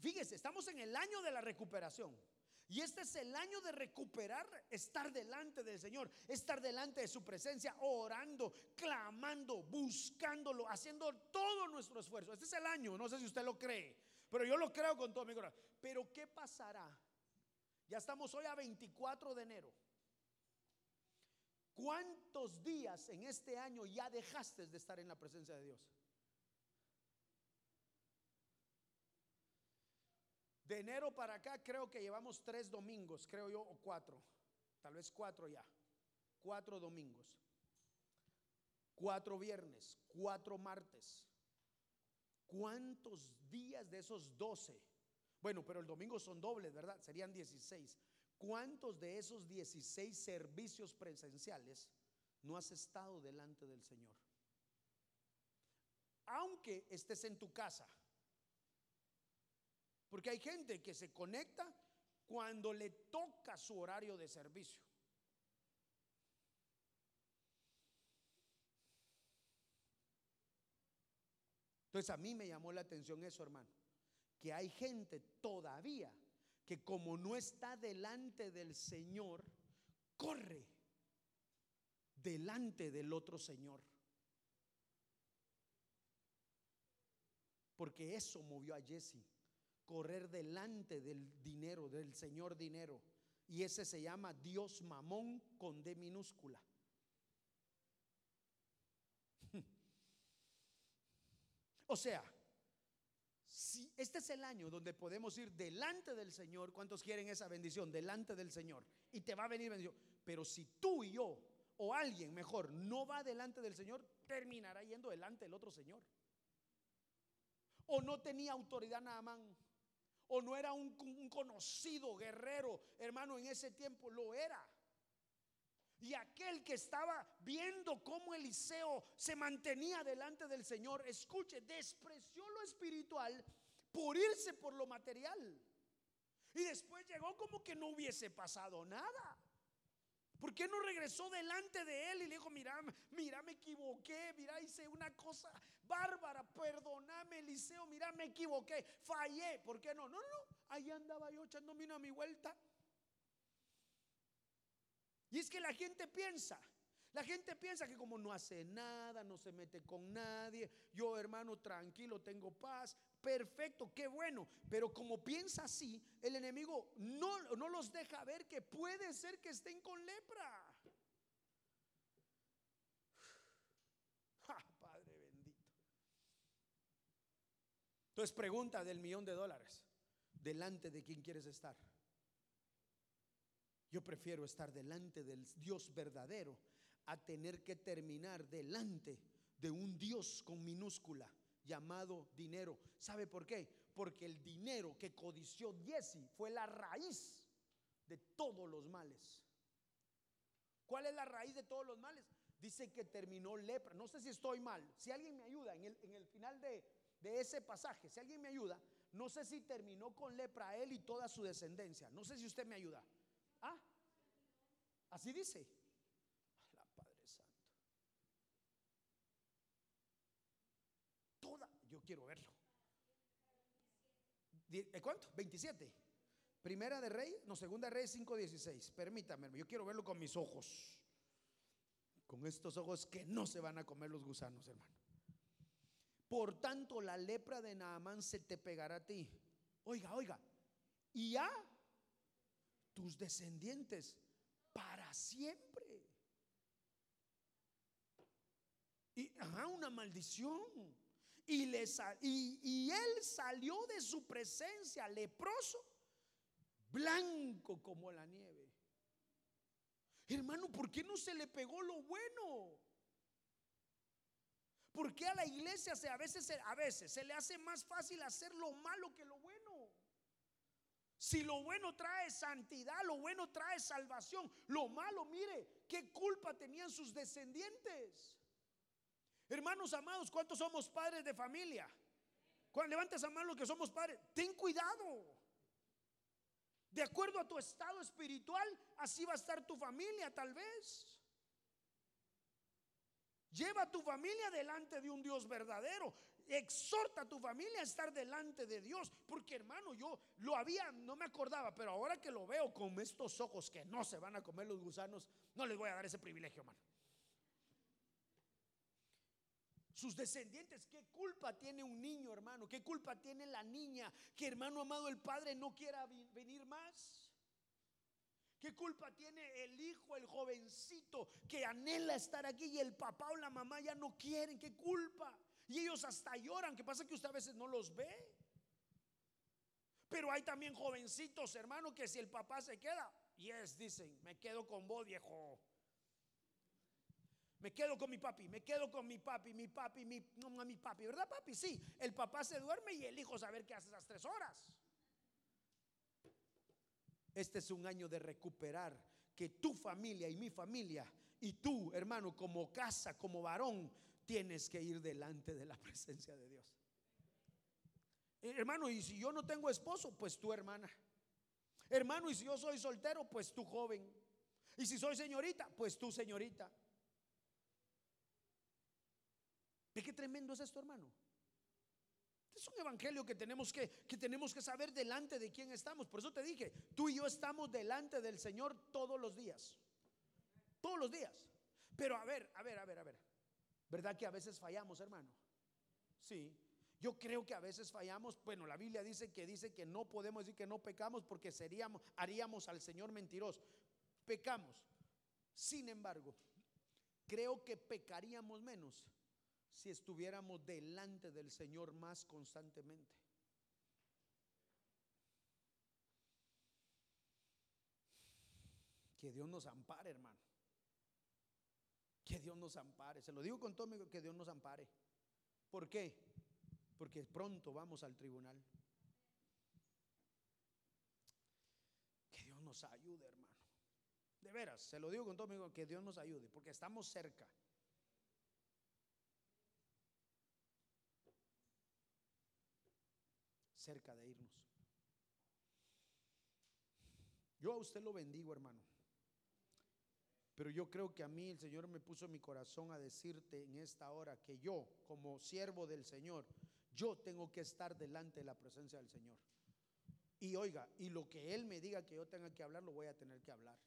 Fíjese, estamos en el año de la recuperación. Y este es el año de recuperar, estar delante del Señor, estar delante de su presencia, orando, clamando, buscándolo, haciendo todo nuestro esfuerzo. Este es el año, no sé si usted lo cree, pero yo lo creo con todo mi corazón. Pero ¿qué pasará? Ya estamos hoy a 24 de enero. ¿Cuántos días en este año ya dejaste de estar en la presencia de Dios? De enero para acá creo que llevamos tres domingos, creo yo, o cuatro. Tal vez cuatro ya. Cuatro domingos. Cuatro viernes, cuatro martes. ¿Cuántos días de esos doce? Bueno, pero el domingo son dobles, ¿verdad? Serían dieciséis. ¿Cuántos de esos dieciséis servicios presenciales no has estado delante del Señor? Aunque estés en tu casa, porque hay gente que se conecta cuando le toca su horario de servicio. Entonces a mí me llamó la atención eso, hermano, que hay gente todavía que como no está delante del Señor, corre delante del otro Señor. Porque eso movió a Jesse correr delante del dinero, del Señor dinero. Y ese se llama Dios mamón con D minúscula. o sea, si este es el año donde podemos ir delante del Señor, ¿cuántos quieren esa bendición? Delante del Señor. Y te va a venir bendición. Pero si tú y yo, o alguien mejor, no va delante del Señor, terminará yendo delante del otro Señor. O no tenía autoridad nada más o no era un, conocido guerrero, hermano, en ese tiempo lo era. Y aquel que estaba viendo cómo Eliseo se mantenía delante del Señor, escuche, despreció lo espiritual por irse por lo material. Y después llegó como que no hubiese pasado nada. ¿Por qué no regresó delante de él y le dijo, mira, mira, me equivoqué, mira, hice una cosa bárbara, perdóname, Eliseo, mira, me equivoqué, fallé, ¿por qué no? No, no, ahí andaba yo echándome una mi vuelta. Y es que la gente piensa, la gente piensa que como no hace nada, no se mete con nadie, yo hermano tranquilo, tengo paz, perfecto, qué bueno. Pero como piensa así, el enemigo no, no los deja ver que puede ser que estén con lepra. Padre bendito. Entonces pregunta del millón de dólares, ¿delante de quién quieres estar? Yo prefiero estar delante del Dios verdadero a tener que terminar delante de un Dios con minúscula llamado dinero. ¿Sabe por qué? Porque el dinero que codició Jesse fue la raíz de todos los males. ¿Cuál es la raíz de todos los males? Dice que terminó lepra. No sé si estoy mal. Si alguien me ayuda en el, en el final de, de ese pasaje, si alguien me ayuda, no sé si terminó con lepra él y toda su descendencia. No sé si usted me ayuda. Ah, así dice. Quiero verlo. ¿Eh, ¿Cuánto? 27. Primera de Rey, no, segunda de Rey 5.16. Permítame, yo quiero verlo con mis ojos. Con estos ojos que no se van a comer los gusanos, hermano. Por tanto, la lepra de Naamán se te pegará a ti. Oiga, oiga. Y a tus descendientes para siempre. Y a una maldición. Y, y, él salió de su presencia leproso, blanco como la nieve. Hermano, ¿por qué no se le pegó lo bueno? ¿Por qué a la iglesia se, a, veces, a veces se le hace más fácil hacer lo malo que lo bueno? Si lo bueno trae santidad, lo bueno trae salvación, lo malo, mire, ¿qué culpa tenían sus descendientes? Hermanos amados, ¿cuántos somos padres de familia? Cuando levantes a mano que somos padres, ten cuidado. De acuerdo a tu estado espiritual, así va a estar tu familia tal vez. Lleva a tu familia delante de un Dios verdadero. exhorta a tu familia a estar delante de Dios. Porque hermano, yo lo había, no me acordaba, pero ahora que lo veo con estos ojos que no se van a comer los gusanos, no les voy a dar ese privilegio, hermano. Sus descendientes, ¿qué culpa tiene un niño, hermano? ¿Qué culpa tiene la niña que, hermano amado, el padre no quiera venir más? ¿Qué culpa tiene el hijo, el jovencito que anhela estar aquí y el papá o la mamá ya no quieren? ¿Qué culpa? Y ellos hasta lloran, ¿qué pasa que usted a veces no los ve? Pero hay también jovencitos, hermano, que si el papá se queda, yes, dicen, me quedo con vos, viejo. Me quedo con mi papi, me quedo con mi papi, mi papi, mi, no, mi papi, ¿verdad papi? Sí, el papá se duerme y el hijo saber qué hace esas tres horas. Este es un año de recuperar que tu familia y mi familia y tú, hermano, como casa, como varón, tienes que ir delante de la presencia de Dios. Eh, hermano, y si yo no tengo esposo, pues tu hermana. Hermano, y si yo soy soltero, pues tu joven. Y si soy señorita, pues tu señorita. ¿Ve qué tremendo es esto, hermano? Es un evangelio que tenemos que, que tenemos que saber delante de quién estamos. Por eso te dije, tú y yo estamos delante del Señor todos los días. Todos los días. Pero a ver, a ver, a ver, a ver. ¿Verdad que a veces fallamos, hermano? Sí. Yo creo que a veces fallamos. Bueno, la Biblia dice que dice que no podemos decir que no pecamos porque seríamos haríamos al Señor mentiroso. Pecamos. Sin embargo, creo que pecaríamos menos si estuviéramos delante del Señor más constantemente. Que Dios nos ampare, hermano. Que Dios nos ampare. Se lo digo con todo, que Dios nos ampare. ¿Por qué? Porque pronto vamos al tribunal. Que Dios nos ayude, hermano. De veras, se lo digo con todo, que Dios nos ayude, porque estamos cerca. Cerca de irnos. Yo a usted lo bendigo, hermano. Pero yo creo que a mí el Señor me puso en mi corazón a decirte en esta hora que yo, como siervo del Señor, yo tengo que estar delante de la presencia del Señor. Y oiga, y lo que Él me diga que yo tenga que hablar, lo voy a tener que hablar.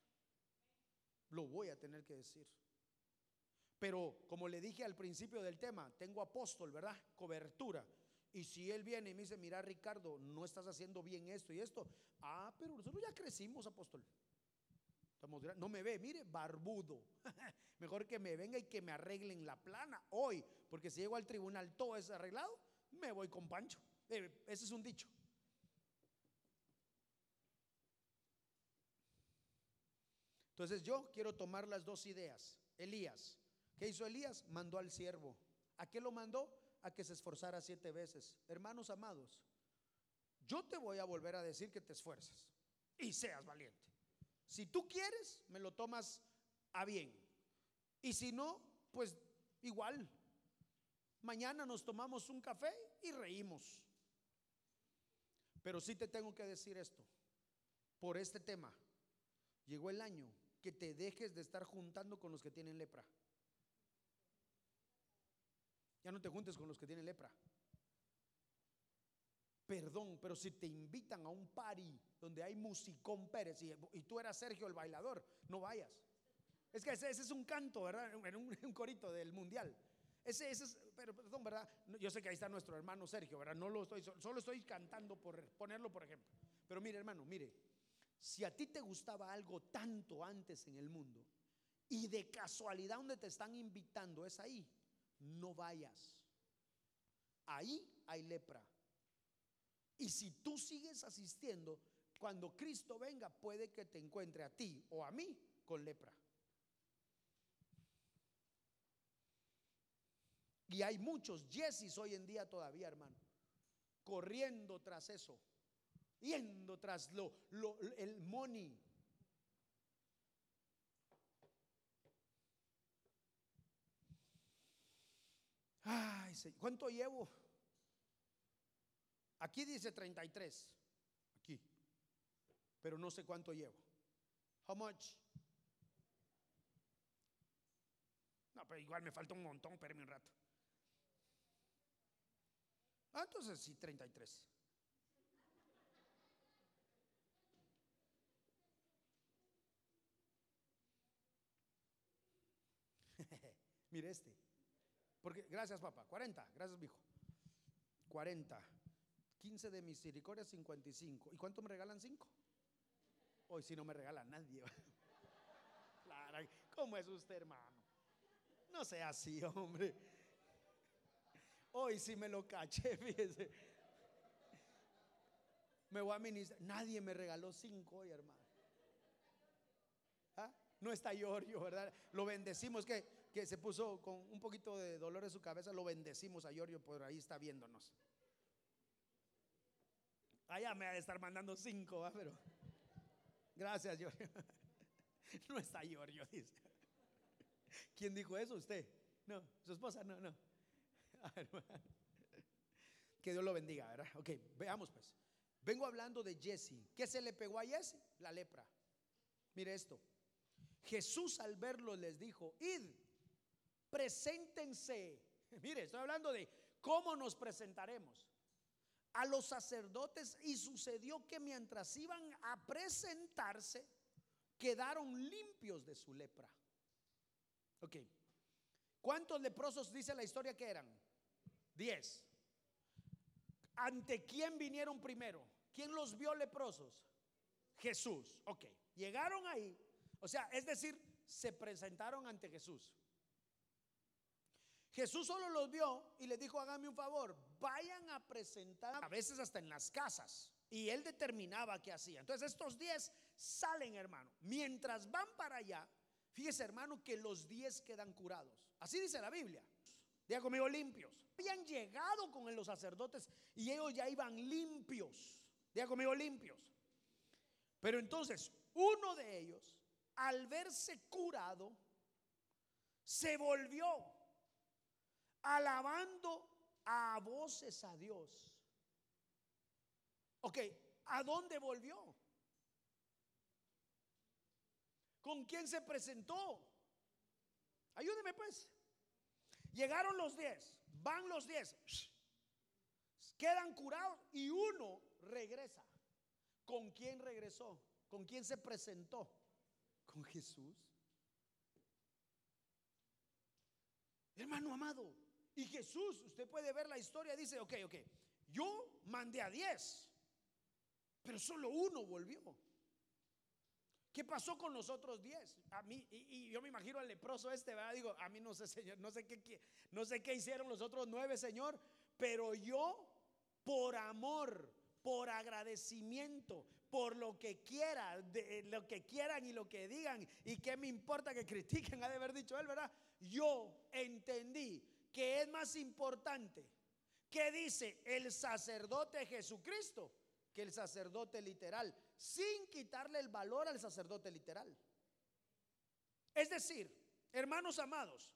Lo voy a tener que decir. Pero como le dije al principio del tema, tengo apóstol, ¿verdad? Cobertura. Y si él viene y me dice, mira Ricardo, no estás haciendo bien esto y esto. Ah, pero nosotros ya crecimos, apóstol. no me ve, mire, barbudo. Mejor que me venga y que me arreglen la plana hoy. Porque si llego al tribunal todo es arreglado, me voy con Pancho. Eh, ese es un dicho. Entonces yo quiero tomar las dos ideas. Elías, ¿qué hizo Elías? Mandó al siervo. ¿A qué lo mandó? A que se esforzara siete veces. Hermanos amados, yo te voy a volver a decir que te esfuerces y seas valiente. Si tú quieres, me lo tomas a bien. Y si no, pues igual. Mañana nos tomamos un café y reímos. Pero sí te tengo que decir esto. Por este tema, llegó el año que te dejes de estar juntando con los que tienen lepra. Ya no te juntes con los que tienen lepra. Perdón, pero si te invitan a un party donde hay musicón Pérez y, tú eras Sergio el bailador, no vayas. Es que ese, es un canto, ¿verdad? En un, corito del mundial. Ese, ese, es, pero perdón, ¿verdad? Yo sé que ahí está nuestro hermano Sergio, ¿verdad? No lo estoy, solo estoy cantando por ponerlo, por ejemplo. Pero mire, hermano, mire, si a ti te gustaba algo tanto antes en el mundo y de casualidad donde te están invitando es ahí, no vayas. Ahí hay lepra. Y si tú sigues asistiendo, cuando Cristo venga puede que te encuentre a ti o a mí con lepra. Y hay muchos yesis hoy en día todavía, hermano, corriendo tras eso, yendo tras lo, el money, ¿cuánto llevo? Aquí dice 33. Aquí. Pero no sé cuánto llevo. How much? No, pero igual me falta un montón, espérame un rato. Ah, entonces sí, 33. Mire este. Porque, gracias, papá. 40. Gracias, hijo. 40. 15 de misericordia, 55. ¿Y cuánto me regalan 5? Hoy si no me regala nadie. Claro, ¿cómo es usted, hermano? No sea así, hombre. Hoy sí me lo caché, fíjese. Me voy a ministrar. Nadie me regaló 5 hoy, hermano. ¿Ah? No está Giorgio, ¿verdad? Lo bendecimos que que se puso con un poquito de dolor en su cabeza, lo bendecimos a Giorgio, por ahí está viéndonos. Allá me ha de estar mandando cinco, pero gracias, Giorgio. No está Giorgio. ¿Quién dijo eso? Usted. No, su esposa, no, no. Que Dios lo bendiga, ¿verdad? Ok, veamos pues. Vengo hablando de Jesse. ¿Qué se le pegó a Jesse? La lepra. Mire esto. Jesús al verlo les dijo, id preséntense. Mire, estoy hablando de cómo nos presentaremos a los sacerdotes y sucedió que mientras iban a presentarse, quedaron limpios de su lepra. Ok. ¿Cuántos leprosos dice la historia que eran? Diez. ¿Ante quién vinieron primero? ¿Quién los vio leprosos? Jesús. Ok. Llegaron ahí. O sea, es decir, se presentaron ante Jesús. Jesús solo los vio y les dijo, háganme un favor, vayan a presentar, a veces hasta en las casas. Y él determinaba qué hacía. Entonces estos diez salen, hermano. Mientras van para allá, fíjese, hermano, que los diez quedan curados. Así dice la Biblia. Diga conmigo, limpios. Habían llegado con los sacerdotes y ellos ya iban limpios. Diga conmigo, limpios. Pero entonces, uno de ellos, al verse curado, se volvió alabando a voces a Dios. Ok, ¿a dónde volvió? ¿Con quién se presentó? Ayúdeme pues. Llegaron los diez, van los diez, quedan curados y uno regresa. ¿Con quién regresó? ¿Con quién se presentó? Con Jesús. Hermano amado, y Jesús, usted puede ver la historia, dice, ok, ok, yo mandé a diez, pero solo uno volvió. ¿Qué pasó con los otros diez? A mí, y, yo me imagino al leproso este, ¿verdad? Digo, a mí no sé, Señor, no sé qué, no sé qué hicieron los otros nueve, Señor, pero yo, por amor, por agradecimiento, por lo que quiera, de, lo que quieran y lo que digan, y qué me importa que critiquen, ha de haber dicho él, ¿verdad? Yo entendí que es más importante que dice el sacerdote Jesucristo que el sacerdote literal, sin quitarle el valor al sacerdote literal. Es decir, hermanos amados,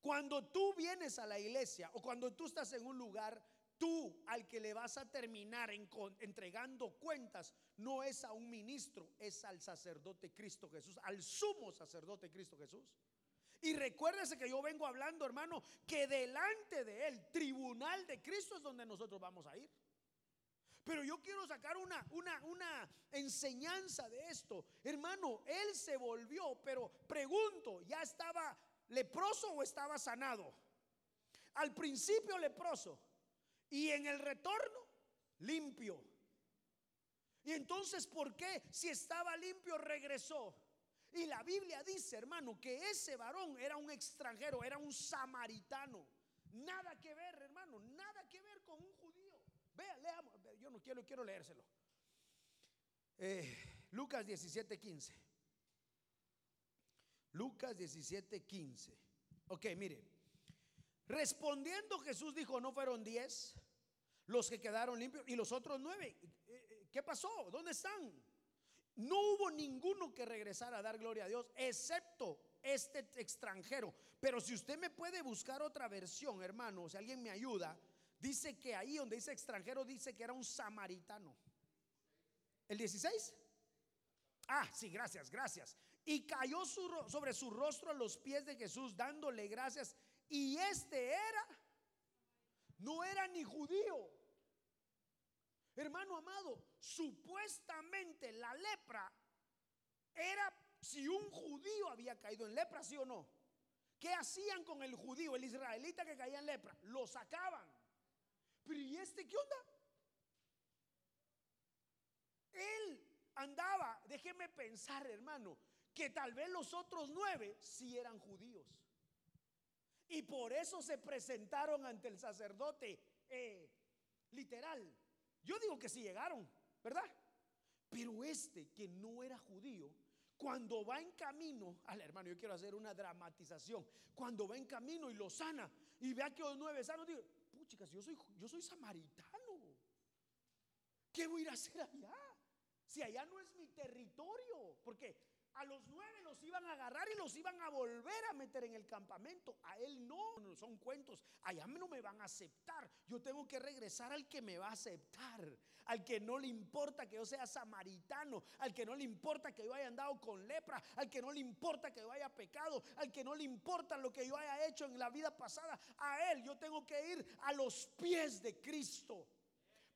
cuando tú vienes a la iglesia o cuando tú estás en un lugar, tú al que le vas a terminar entregando cuentas no es a un ministro, es al sacerdote Cristo Jesús, al sumo sacerdote Cristo Jesús. Y recuérdese que yo vengo hablando, hermano, que delante de él, tribunal de Cristo es donde nosotros vamos a ir. Pero yo quiero sacar una, una, una enseñanza de esto. Hermano, él se volvió, pero pregunto, ¿ya estaba leproso o estaba sanado? Al principio leproso y en el retorno limpio. Y entonces, ¿por qué si estaba limpio regresó? Y la Biblia dice, hermano, que ese varón era un extranjero, era un samaritano. Nada que ver, hermano, nada que ver con un judío. Vea, leamos, yo no quiero, quiero leérselo. Eh, Lucas 17, 15. Lucas 17, 15. Ok, mire. Respondiendo Jesús dijo, no fueron diez los que quedaron limpios y los otros nueve. Eh, eh, ¿Qué pasó? ¿Dónde están? No hubo ninguno que regresara a dar gloria a Dios, excepto este extranjero. Pero si usted me puede buscar otra versión, hermano, si alguien me ayuda, dice que ahí donde dice extranjero, dice que era un samaritano. ¿El 16? Ah, sí, gracias, gracias. Y cayó sobre su rostro a los pies de Jesús, dándole gracias. Y este era no era ni judío. Hermano amado, supuestamente la lepra era si un judío había caído en lepra, sí o no. ¿Qué hacían con el judío, el israelita que caía en lepra? Lo sacaban. Pero ¿y este qué onda? Él andaba, déjeme pensar, hermano, que tal vez los otros nueve sí eran judíos. Y por eso se presentaron ante el sacerdote eh, literal. Yo digo que sí llegaron, ¿verdad? Pero este que no era judío, cuando va en camino, al hermano, yo quiero hacer una dramatización. Cuando va en camino y lo sana y vea que los nueve sanos, digo, puchicas, yo soy, yo soy samaritano. ¿Qué voy a ir a hacer allá? Si allá no es mi territorio, porque a los nueve los iban a agarrar y los iban a volver a meter en el campamento. A él no, no son cuentos. Allá no me van a aceptar. Yo tengo que regresar al que me va a aceptar. Al que no le importa que yo sea samaritano. Al que no le importa que yo haya andado con lepra. Al que no le importa que yo haya pecado. Al que no le importa lo que yo haya hecho en la vida pasada. A él yo tengo que ir a los pies de Cristo.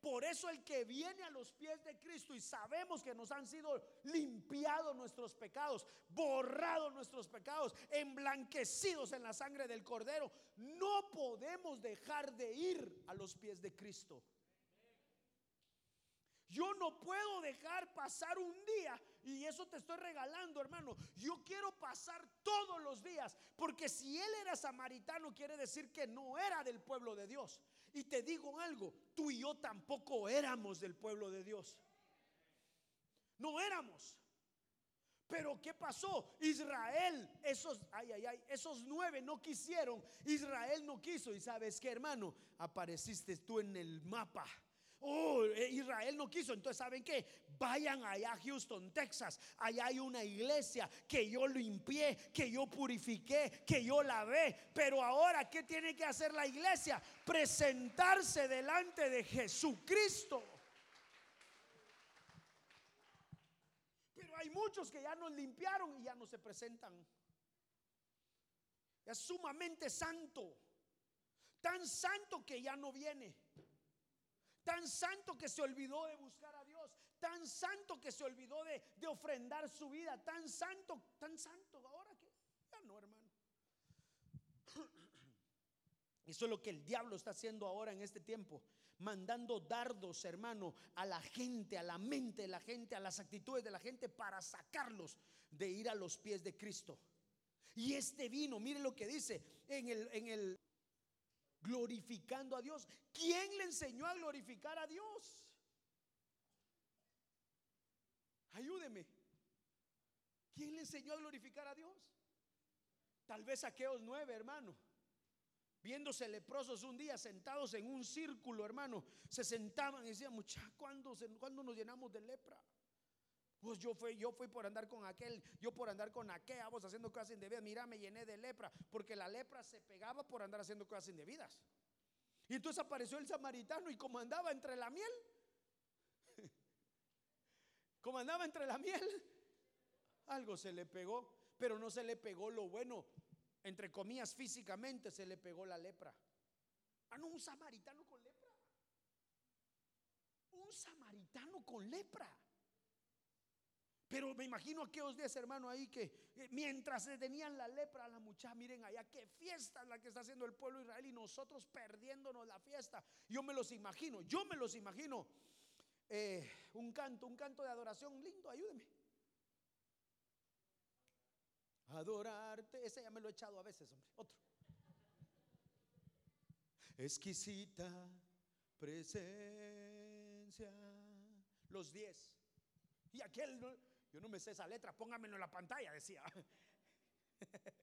Por eso el que viene a los pies de Cristo y sabemos que nos han sido limpiados nuestros pecados, borrados nuestros pecados, emblanquecidos en la sangre del Cordero, no podemos dejar de ir a los pies de Cristo. Yo no puedo dejar pasar un día y eso te estoy regalando, hermano. Yo quiero pasar todos los días, porque si él era samaritano quiere decir que no era del pueblo de Dios. Y te digo algo, tú y yo tampoco éramos del pueblo de Dios. No éramos. Pero ¿qué pasó? Israel, esos, ay, ay, ay, esos nueve no quisieron. Israel no quiso. Y sabes qué, hermano, apareciste tú en el mapa. Oh, eh, Israel no quiso. Entonces, ¿saben qué? Vayan allá a Houston, Texas. Allá hay una iglesia que yo limpié, que yo purifiqué, que yo lavé. Pero ahora, ¿qué tiene que hacer la iglesia? Presentarse delante de Jesucristo. Pero hay muchos que ya nos limpiaron y ya no se presentan. Es sumamente santo. Tan santo que ya no viene. Tan santo que se olvidó de buscar a Dios. Tan santo que se olvidó de, ofrendar su vida. Tan santo, tan santo. Ahora que ya no, hermano. Eso es lo que el diablo está haciendo ahora en este tiempo. Mandando dardos, hermano, a la gente, a la mente de la gente, a las actitudes de la gente para sacarlos de ir a los pies de Cristo. Y este vino, mire lo que dice en el, en el glorificando a Dios. ¿Quién le enseñó a glorificar a Dios? Ayúdeme. ¿Quién le enseñó a glorificar a Dios? Tal vez aquellos nueve, hermano. Viéndose leprosos un día sentados en un círculo, hermano, se sentaban y decían, mucha, ¿cuándo, ¿cuándo nos llenamos de lepra? Pues yo fui, yo fui por andar con aquel, yo por andar con aquel, vamos haciendo cosas indebidas. Mira, me llené de lepra, porque la lepra se pegaba por andar haciendo cosas indebidas. Y entonces apareció el samaritano y como andaba entre la miel, como andaba entre la miel, algo se le pegó, pero no se le pegó lo bueno, entre comillas físicamente se le pegó la lepra. Ah, no, un samaritano con lepra. Un samaritano con lepra. Pero me imagino aquellos días, hermano, ahí que eh, mientras se tenían la lepra a la muchacha, miren allá qué fiesta la que está haciendo el pueblo de Israel y nosotros perdiéndonos la fiesta. Yo me los imagino, yo me los imagino. Eh, un canto, un canto de adoración lindo, ayúdeme. Adorarte, ese ya me lo he echado a veces, hombre. Otro. Exquisita presencia. Los diez. Y aquel yo no me sé esa letra, póngamelo en la pantalla, decía.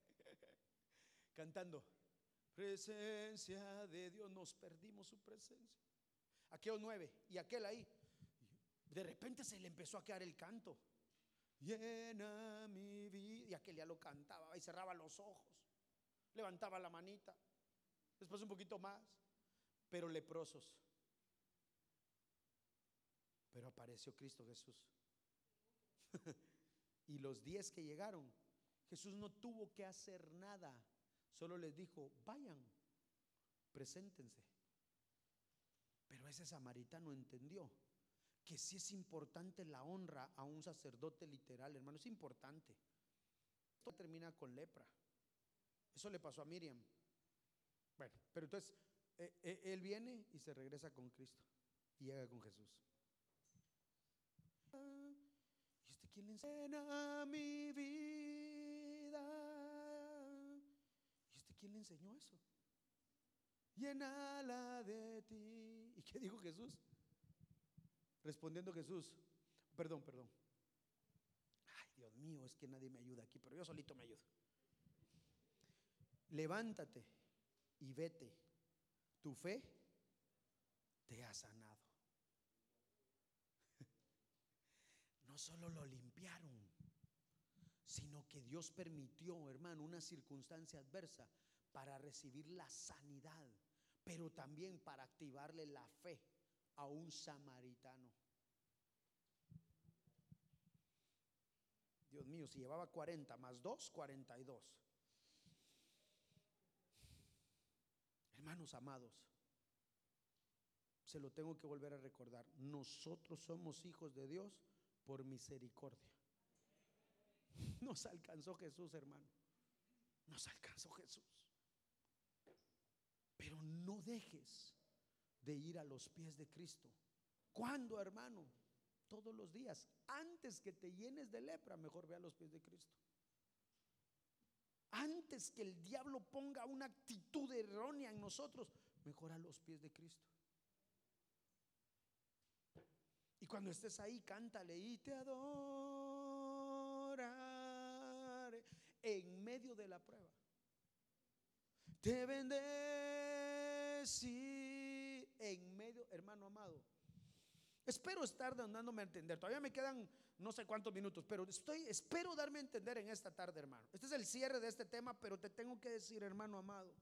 Cantando, presencia de Dios, nos perdimos su presencia. Aquellos nueve y aquel ahí. De repente se le empezó a quedar el canto. Llena mi vida. Y aquel ya lo cantaba y cerraba los ojos. Levantaba la manita. Después un poquito más. Pero leprosos. Pero apareció Cristo Jesús. y los diez que llegaron, Jesús no tuvo que hacer nada, solo les dijo, vayan, preséntense. Pero ese samaritano entendió que si es importante la honra a un sacerdote literal, hermano, es importante. Esto termina con lepra. Eso le pasó a Miriam. Bueno, pero entonces eh, eh, él viene y se regresa con Cristo y llega con Jesús. ¿Y usted quién le enseña mi vida? ¿Y usted quién le enseñó eso? Llénala de ti. ¿Y qué dijo Jesús? Respondiendo Jesús, perdón, perdón. Ay, Dios mío, es que nadie me ayuda aquí, pero yo solito me ayudo. Levántate y vete. Tu fe te ha sanado. No solo lo limpiaron, sino que Dios permitió, hermano, una circunstancia adversa para recibir la sanidad, pero también para activarle la fe a un samaritano. Dios mío, si llevaba 40 más 2, 42. Hermanos amados, se lo tengo que volver a recordar. Nosotros somos hijos de Dios por misericordia. Nos alcanzó Jesús, hermano. Nos alcanzó Jesús. Pero no dejes de ir a los pies de Cristo. ¿Cuándo, hermano? Todos los días. Antes que te llenes de lepra, mejor ve a los pies de Cristo. Antes que el diablo ponga una actitud errónea en nosotros, mejor a los pies de Cristo. Y cuando estés ahí, cántale y te adoraré en medio de la prueba. Te bendecí en medio, hermano amado. Espero estar dándome a entender. Todavía me quedan no sé cuántos minutos, pero estoy espero darme a entender en esta tarde, hermano. Este es el cierre de este tema, pero te tengo que decir, hermano amado,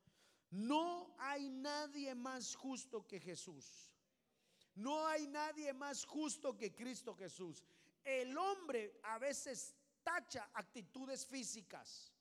no hay nadie más justo que Jesús. No hay nadie más justo que Cristo Jesús. El hombre a veces tacha actitudes físicas.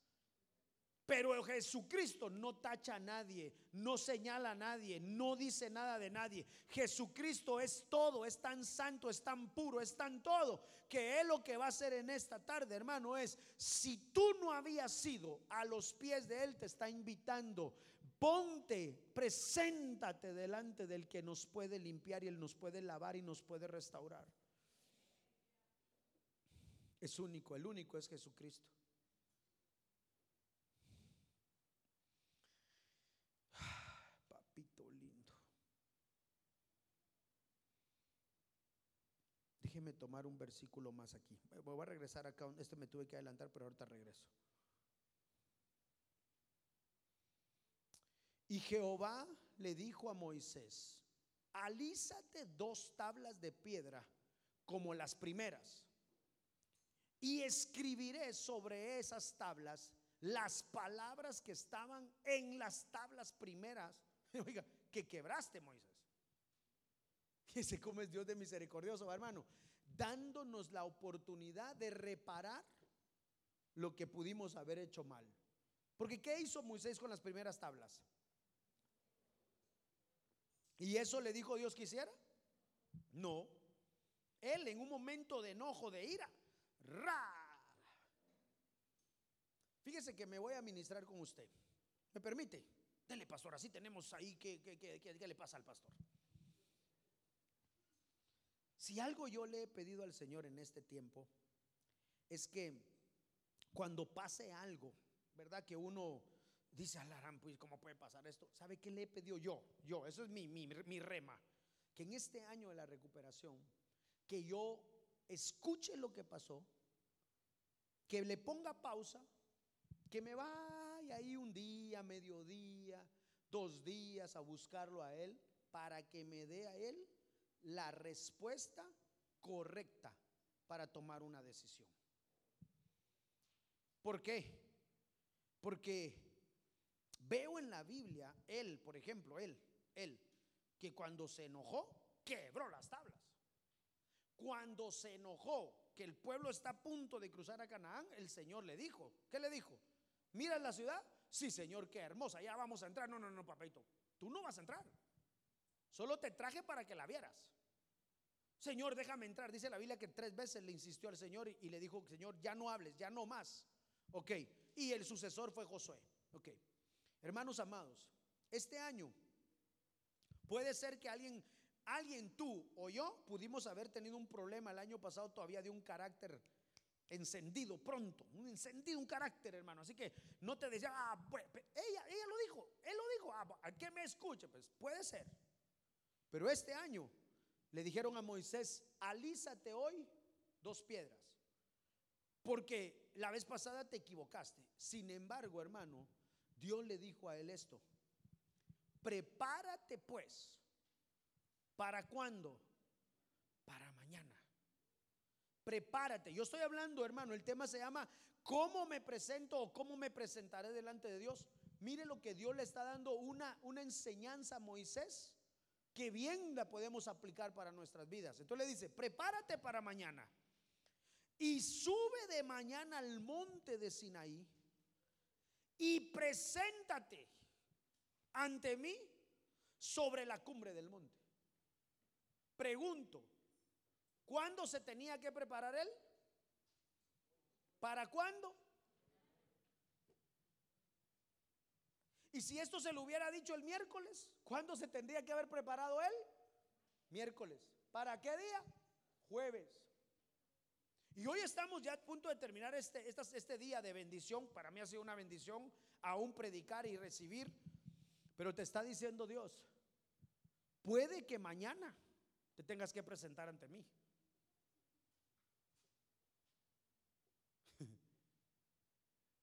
Pero Jesucristo no tacha a nadie, no señala a nadie, no dice nada de nadie. Jesucristo es todo, es tan santo, es tan puro, es tan todo, que Él lo que va a hacer en esta tarde, hermano, es, si tú no habías sido a los pies de Él, te está invitando. Ponte, preséntate delante del que nos puede limpiar y Él nos puede lavar y nos puede restaurar. Es único, el único es Jesucristo. Déjeme tomar un versículo más aquí. Voy a regresar acá. Este me tuve que adelantar, pero ahorita regreso. Y Jehová le dijo a Moisés, alízate dos tablas de piedra como las primeras, y escribiré sobre esas tablas las palabras que estaban en las tablas primeras. Oiga, que quebraste, Moisés. Ese como es Dios de misericordioso, hermano, dándonos la oportunidad de reparar lo que pudimos haber hecho mal. Porque ¿qué hizo Moisés con las primeras tablas? ¿Y eso le dijo Dios que hiciera? No. Él en un momento de enojo, de ira, ¡ra! Fíjese que me voy a ministrar con usted. ¿Me permite? Dele, pastor, así tenemos ahí. ¿Qué, qué, qué, qué le pasa al pastor? Si algo yo le he pedido al Señor en este tiempo, es que cuando pase algo, ¿verdad? Que uno dice, alarán, pues, ¿cómo puede pasar esto? ¿Sabe qué le he pedido yo? Yo, eso es mi, mi, mi rema. Que en este año de la recuperación, que yo escuche lo que pasó, que le ponga pausa, que me vaya ahí un día, mediodía, dos días a buscarlo a él, para que me dé a él la respuesta correcta para tomar una decisión. ¿Por qué? Porque veo en la Biblia, él, por ejemplo, él, él, que cuando se enojó, quebró las tablas. Cuando se enojó que el pueblo está a punto de cruzar a Canaán, el Señor le dijo, ¿qué le dijo? ¿Mira la ciudad? Sí, Señor, qué hermosa, ya vamos a entrar. No, no, no, papito, tú no vas a entrar. Solo te traje para que la vieras. Señor, déjame entrar. Dice la Biblia que tres veces le insistió al Señor y, le dijo, Señor, ya no hables, ya no más. Ok. Y el sucesor fue Josué. Ok. Hermanos amados, este año puede ser que alguien, alguien tú o yo pudimos haber tenido un problema el año pasado todavía de un carácter encendido pronto, un encendido, un carácter, hermano. Así que no te decía, ah, pues, ella, ella lo dijo, él lo dijo, ah, ¿a qué me escuche? Pues puede ser. Pero este año le dijeron a Moisés, alízate hoy dos piedras. Porque la vez pasada te equivocaste. Sin embargo, hermano, Dios le dijo a él esto. Prepárate pues. ¿Para cuándo? Para mañana. Prepárate. Yo estoy hablando, hermano, el tema se llama ¿cómo me presento o cómo me presentaré delante de Dios? Mire lo que Dios le está dando una, una enseñanza a Moisés que bien la podemos aplicar para nuestras vidas. Entonces le dice, prepárate para mañana y sube de mañana al monte de Sinaí y preséntate ante mí sobre la cumbre del monte. Pregunto, ¿cuándo se tenía que preparar él? ¿Para cuándo? Y si esto se lo hubiera dicho el miércoles, ¿cuándo se tendría que haber preparado él? Miércoles. ¿Para qué día? Jueves. Y hoy estamos ya a punto de terminar este, este, día de bendición. Para mí ha sido una bendición aún predicar y recibir. Pero te está diciendo Dios, puede que mañana te tengas que presentar ante mí.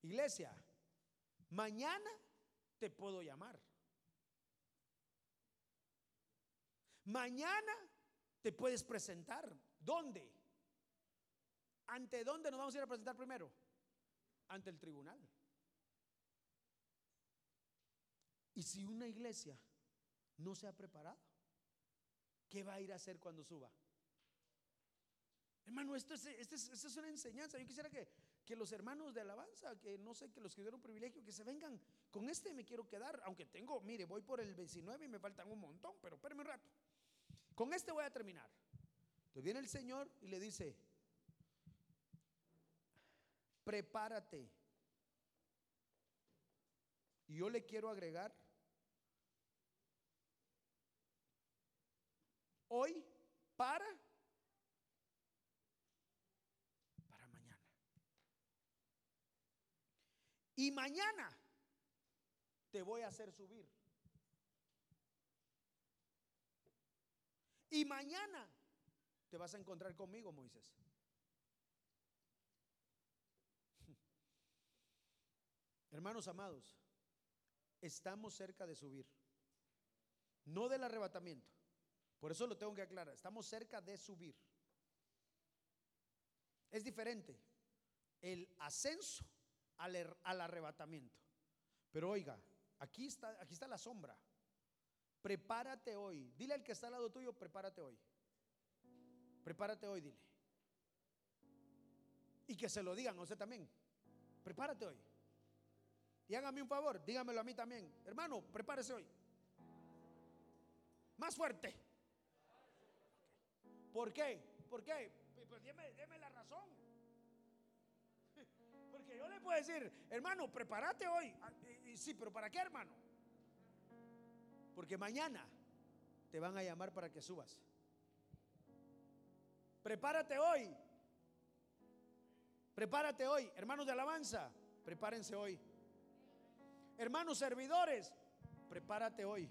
Iglesia, mañana te puedo llamar. Mañana te puedes presentar. ¿Dónde? ¿Ante dónde nos vamos a ir a presentar primero? Ante el tribunal. Y si una iglesia no se ha preparado, ¿qué va a ir a hacer cuando suba? Hermano, esto es, esto es una enseñanza. Yo quisiera que que los hermanos de alabanza, que no sé, que los que dieron privilegio, que se vengan. Con este me quiero quedar, aunque tengo, mire, voy por el 19 y me faltan un montón, pero espérame un rato. Con este voy a terminar. Entonces viene el Señor y le dice, prepárate. Y yo le quiero agregar, hoy para Y mañana te voy a hacer subir. Y mañana te vas a encontrar conmigo, Moisés. Hermanos amados, estamos cerca de subir. No del arrebatamiento. Por eso lo tengo que aclarar. Estamos cerca de subir. Es diferente. El ascenso al, arrebatamiento. Pero oiga, aquí está, aquí está la sombra. Prepárate hoy. Dile al que está al lado tuyo, prepárate hoy. Prepárate hoy, dile. Y que se lo digan a usted también. Prepárate hoy. Y hágame un favor, dígamelo a mí también. Hermano, prepárese hoy. Más fuerte. ¿Por qué? ¿Por qué? Pues déme la razón yo le puedo decir, hermano, prepárate hoy. Ah, sí, pero ¿para qué, hermano? Porque mañana te van a llamar para que subas. Prepárate hoy. Prepárate hoy. Hermanos de alabanza, prepárense hoy. Hermanos servidores, prepárate hoy.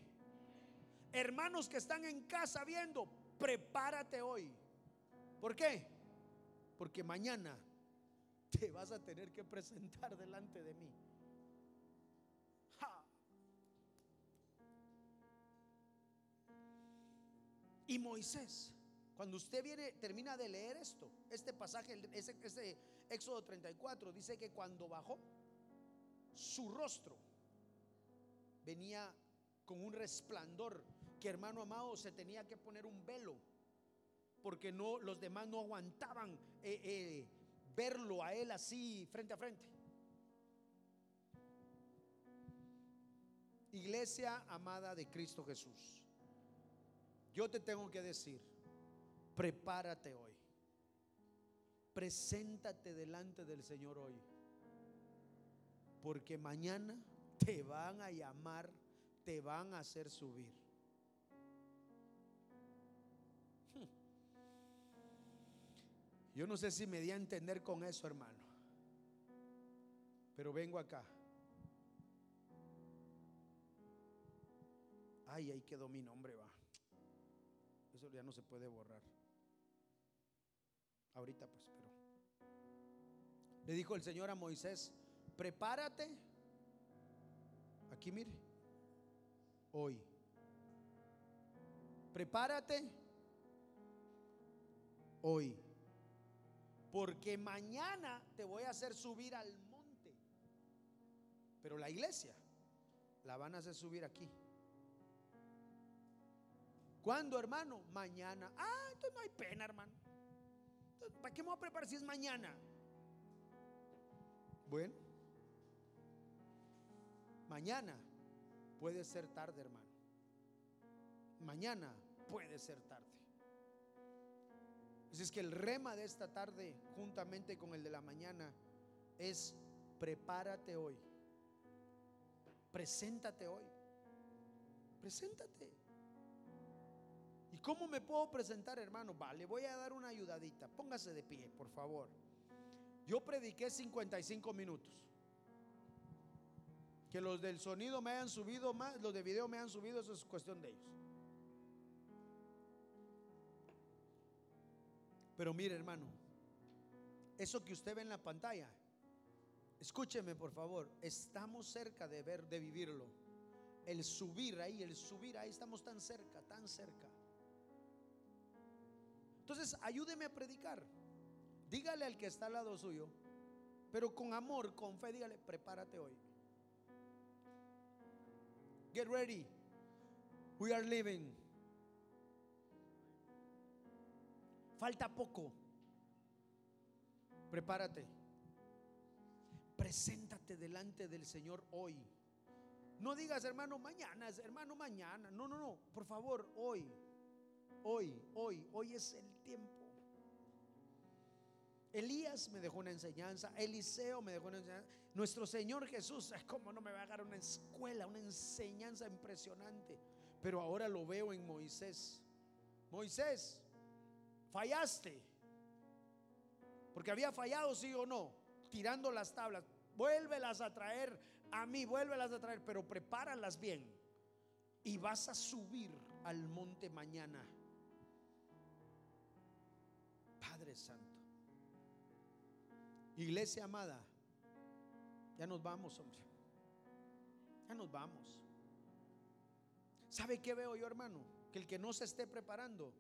Hermanos que están en casa viendo, prepárate hoy. ¿Por qué? Porque mañana te vas a tener que presentar delante de mí. Y Moisés, cuando usted viene, termina de leer esto, este pasaje, ese, ese Éxodo 34, dice que cuando bajó, su rostro venía con un resplandor que hermano amado se tenía que poner un velo porque no los demás no aguantaban eh, eh, verlo a Él así frente a frente. Iglesia amada de Cristo Jesús. yo te tengo que decir, prepárate hoy. Preséntate delante del Señor hoy. Porque mañana te van a llamar, te van a hacer subir. Yo no sé si me di a entender con eso, hermano. Pero vengo acá. Ay, ahí quedó mi nombre, va. Eso ya no se puede borrar. Ahorita pues, pero. Le dijo el Señor a Moisés, prepárate. Aquí mire. Hoy. Prepárate. Hoy. Porque mañana te voy a hacer subir al monte. Pero la iglesia la van a hacer subir aquí. ¿Cuándo, hermano? Mañana. Ah, entonces no hay pena, hermano. ¿Para qué me voy a preparar si es mañana? Bueno, mañana puede ser tarde, hermano. Mañana puede ser tarde. Así es que el rema de esta tarde, juntamente con el de la mañana, es prepárate hoy. Preséntate hoy. Preséntate. ¿Y cómo me puedo presentar, hermano? Vale, voy a dar una ayudadita. Póngase de pie, por favor. Yo prediqué 55 minutos. Que los del sonido me hayan subido más, los de video me han subido, eso es cuestión de ellos. Pero mire, hermano, eso que usted ve en la pantalla, escúcheme por favor, estamos cerca de ver, de vivirlo. El subir ahí, el subir ahí, estamos tan cerca, tan cerca. Entonces, ayúdeme a predicar. Dígale al que está al lado suyo, pero con amor, con fe, dígale, prepárate hoy. Get ready. We are living. Falta poco. Prepárate. Preséntate delante del Señor hoy. No digas, hermano, mañana, hermano, mañana. No, no, no. Por favor, hoy. Hoy, hoy, hoy es el tiempo. Elías me dejó una enseñanza, Eliseo me dejó una enseñanza. Nuestro Señor Jesús, como no me va a dar una escuela, una enseñanza impresionante? Pero ahora lo veo en Moisés. Moisés, fallaste. Porque había fallado, sí o no, tirando las tablas. Vuélvelas a traer a mí, vuélvelas a traer, pero prepáralas bien. Y vas a subir al monte mañana. Padre Santo. Iglesia amada, ya nos vamos, hombre. Ya nos vamos. ¿Sabe qué veo yo, hermano? Que el que no se esté preparando,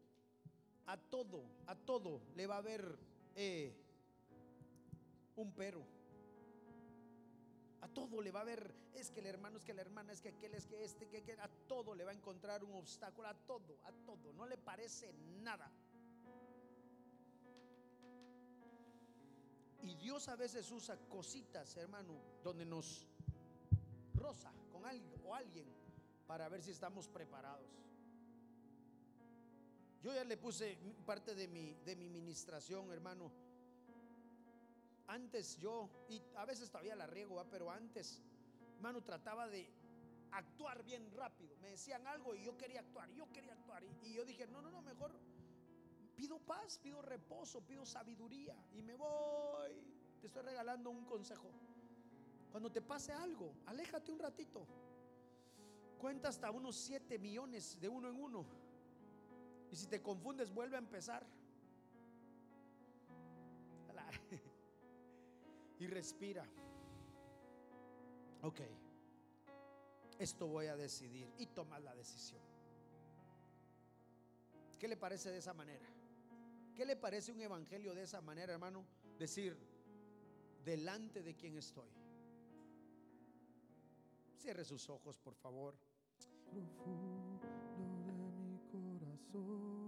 a todo, a todo le va a haber eh, un pero. A todo le va a haber, es que el hermano, es que la hermana, es que aquel, es que este, que, que a todo le va a encontrar un obstáculo, a todo, a todo. No le parece nada. Y Dios a veces usa cositas, hermano, donde nos roza con alguien o alguien para ver si estamos preparados. Yo ya le puse parte de mi, de mi ministración, hermano. Antes yo, y a veces todavía la riego, pero antes, hermano, trataba de actuar bien rápido. Me decían algo y yo quería actuar, yo quería actuar. Y yo dije, no, no, no, mejor pido paz, pido reposo, pido sabiduría y me voy. Te estoy regalando un consejo. Cuando te pase algo, aléjate un ratito. Cuenta hasta unos 7 millones de uno en uno. Y si te confundes, vuelve a empezar. Y respira. Ok. Esto voy a decidir y toma la decisión. ¿Qué le parece de esa manera? ¿Qué le parece un evangelio de esa manera, hermano? Decir, delante de quien estoy. Cierre sus ojos, por favor. Profundo de mi corazón.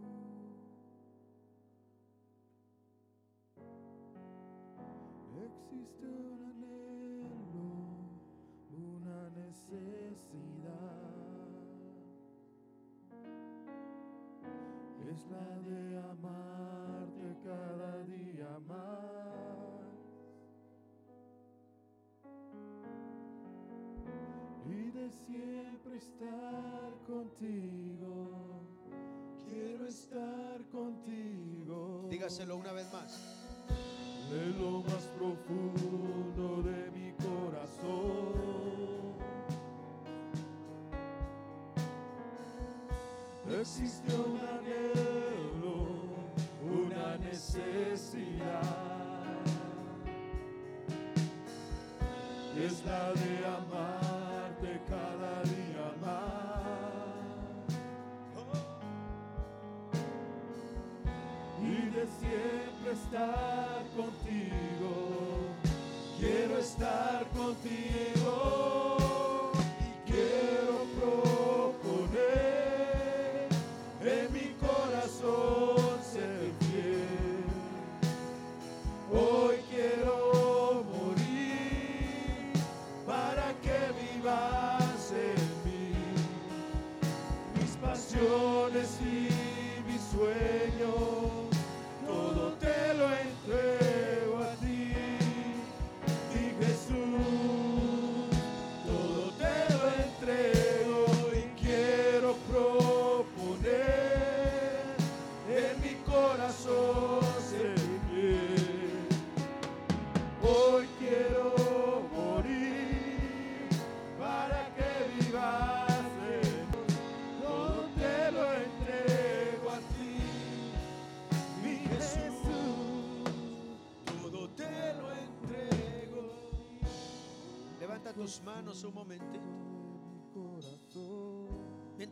Existe un anhelo, una necesidad es la de amarte estar contigo. Quiero estar contigo. Dígaselo una vez más. de lo más profundo de mi corazón. Existe un anhelo, una necesidad. Es la de amarte cada día de siempre estar contigo. Quiero estar contigo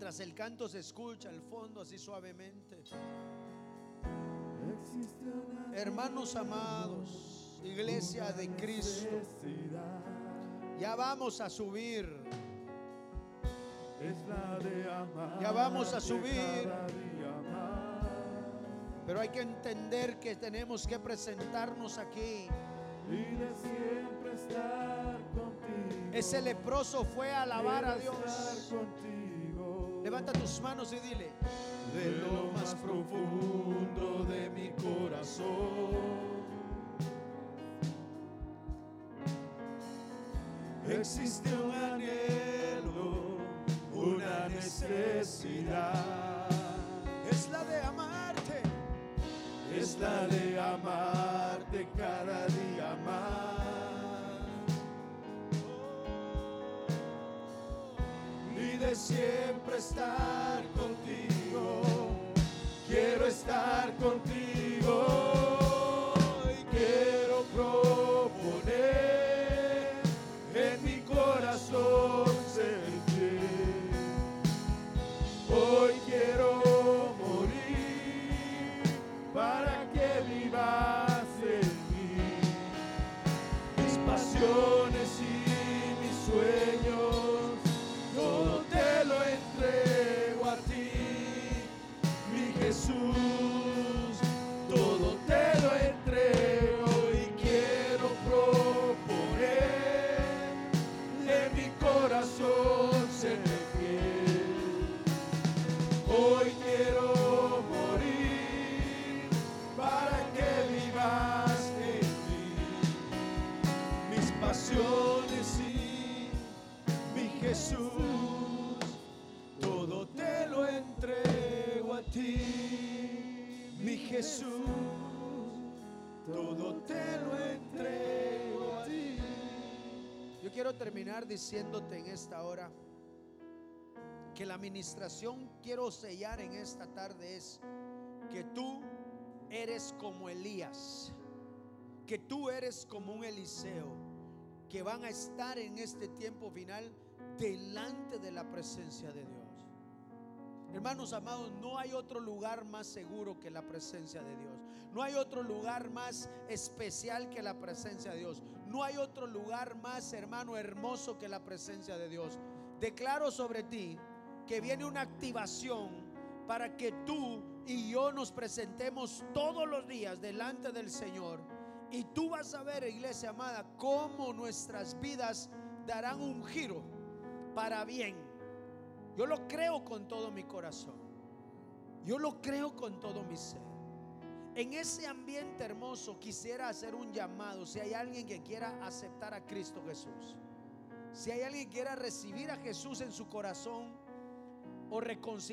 Mientras el canto se escucha al fondo así suavemente. Hermanos amados, iglesia de Cristo, ya vamos a subir. Ya vamos a subir. Pero hay que entender que tenemos que presentarnos aquí. Y de siempre estar contigo. Ese leproso fue a alabar a Dios. Levanta tus manos y dile. de lo más profundo de mi corazón. Existe un anhelo, una necesidad. Es la de amarte. Es la de amarte cada día más. De siempre estar contigo. Quiero estar contigo. Diciéndote en esta hora que la administración quiero sellar en esta tarde es que tú eres como Elías, que tú eres como un Eliseo, que van a estar en este tiempo final delante de la presencia de Dios. Hermanos amados, no hay otro lugar más seguro que la presencia de Dios. No hay otro lugar más especial que la presencia de Dios. No hay otro lugar más, hermano, hermoso que la presencia de Dios. Declaro sobre ti que viene una activación para que tú y yo nos presentemos todos los días delante del Señor. Y tú vas a ver, iglesia amada, cómo nuestras vidas darán un giro para bien. Yo lo creo con todo mi corazón. Yo lo creo con todo mi ser. En ese ambiente hermoso quisiera hacer un llamado. Si hay alguien que quiera aceptar a Cristo Jesús. Si hay alguien que quiera recibir a Jesús en su corazón o reconciliar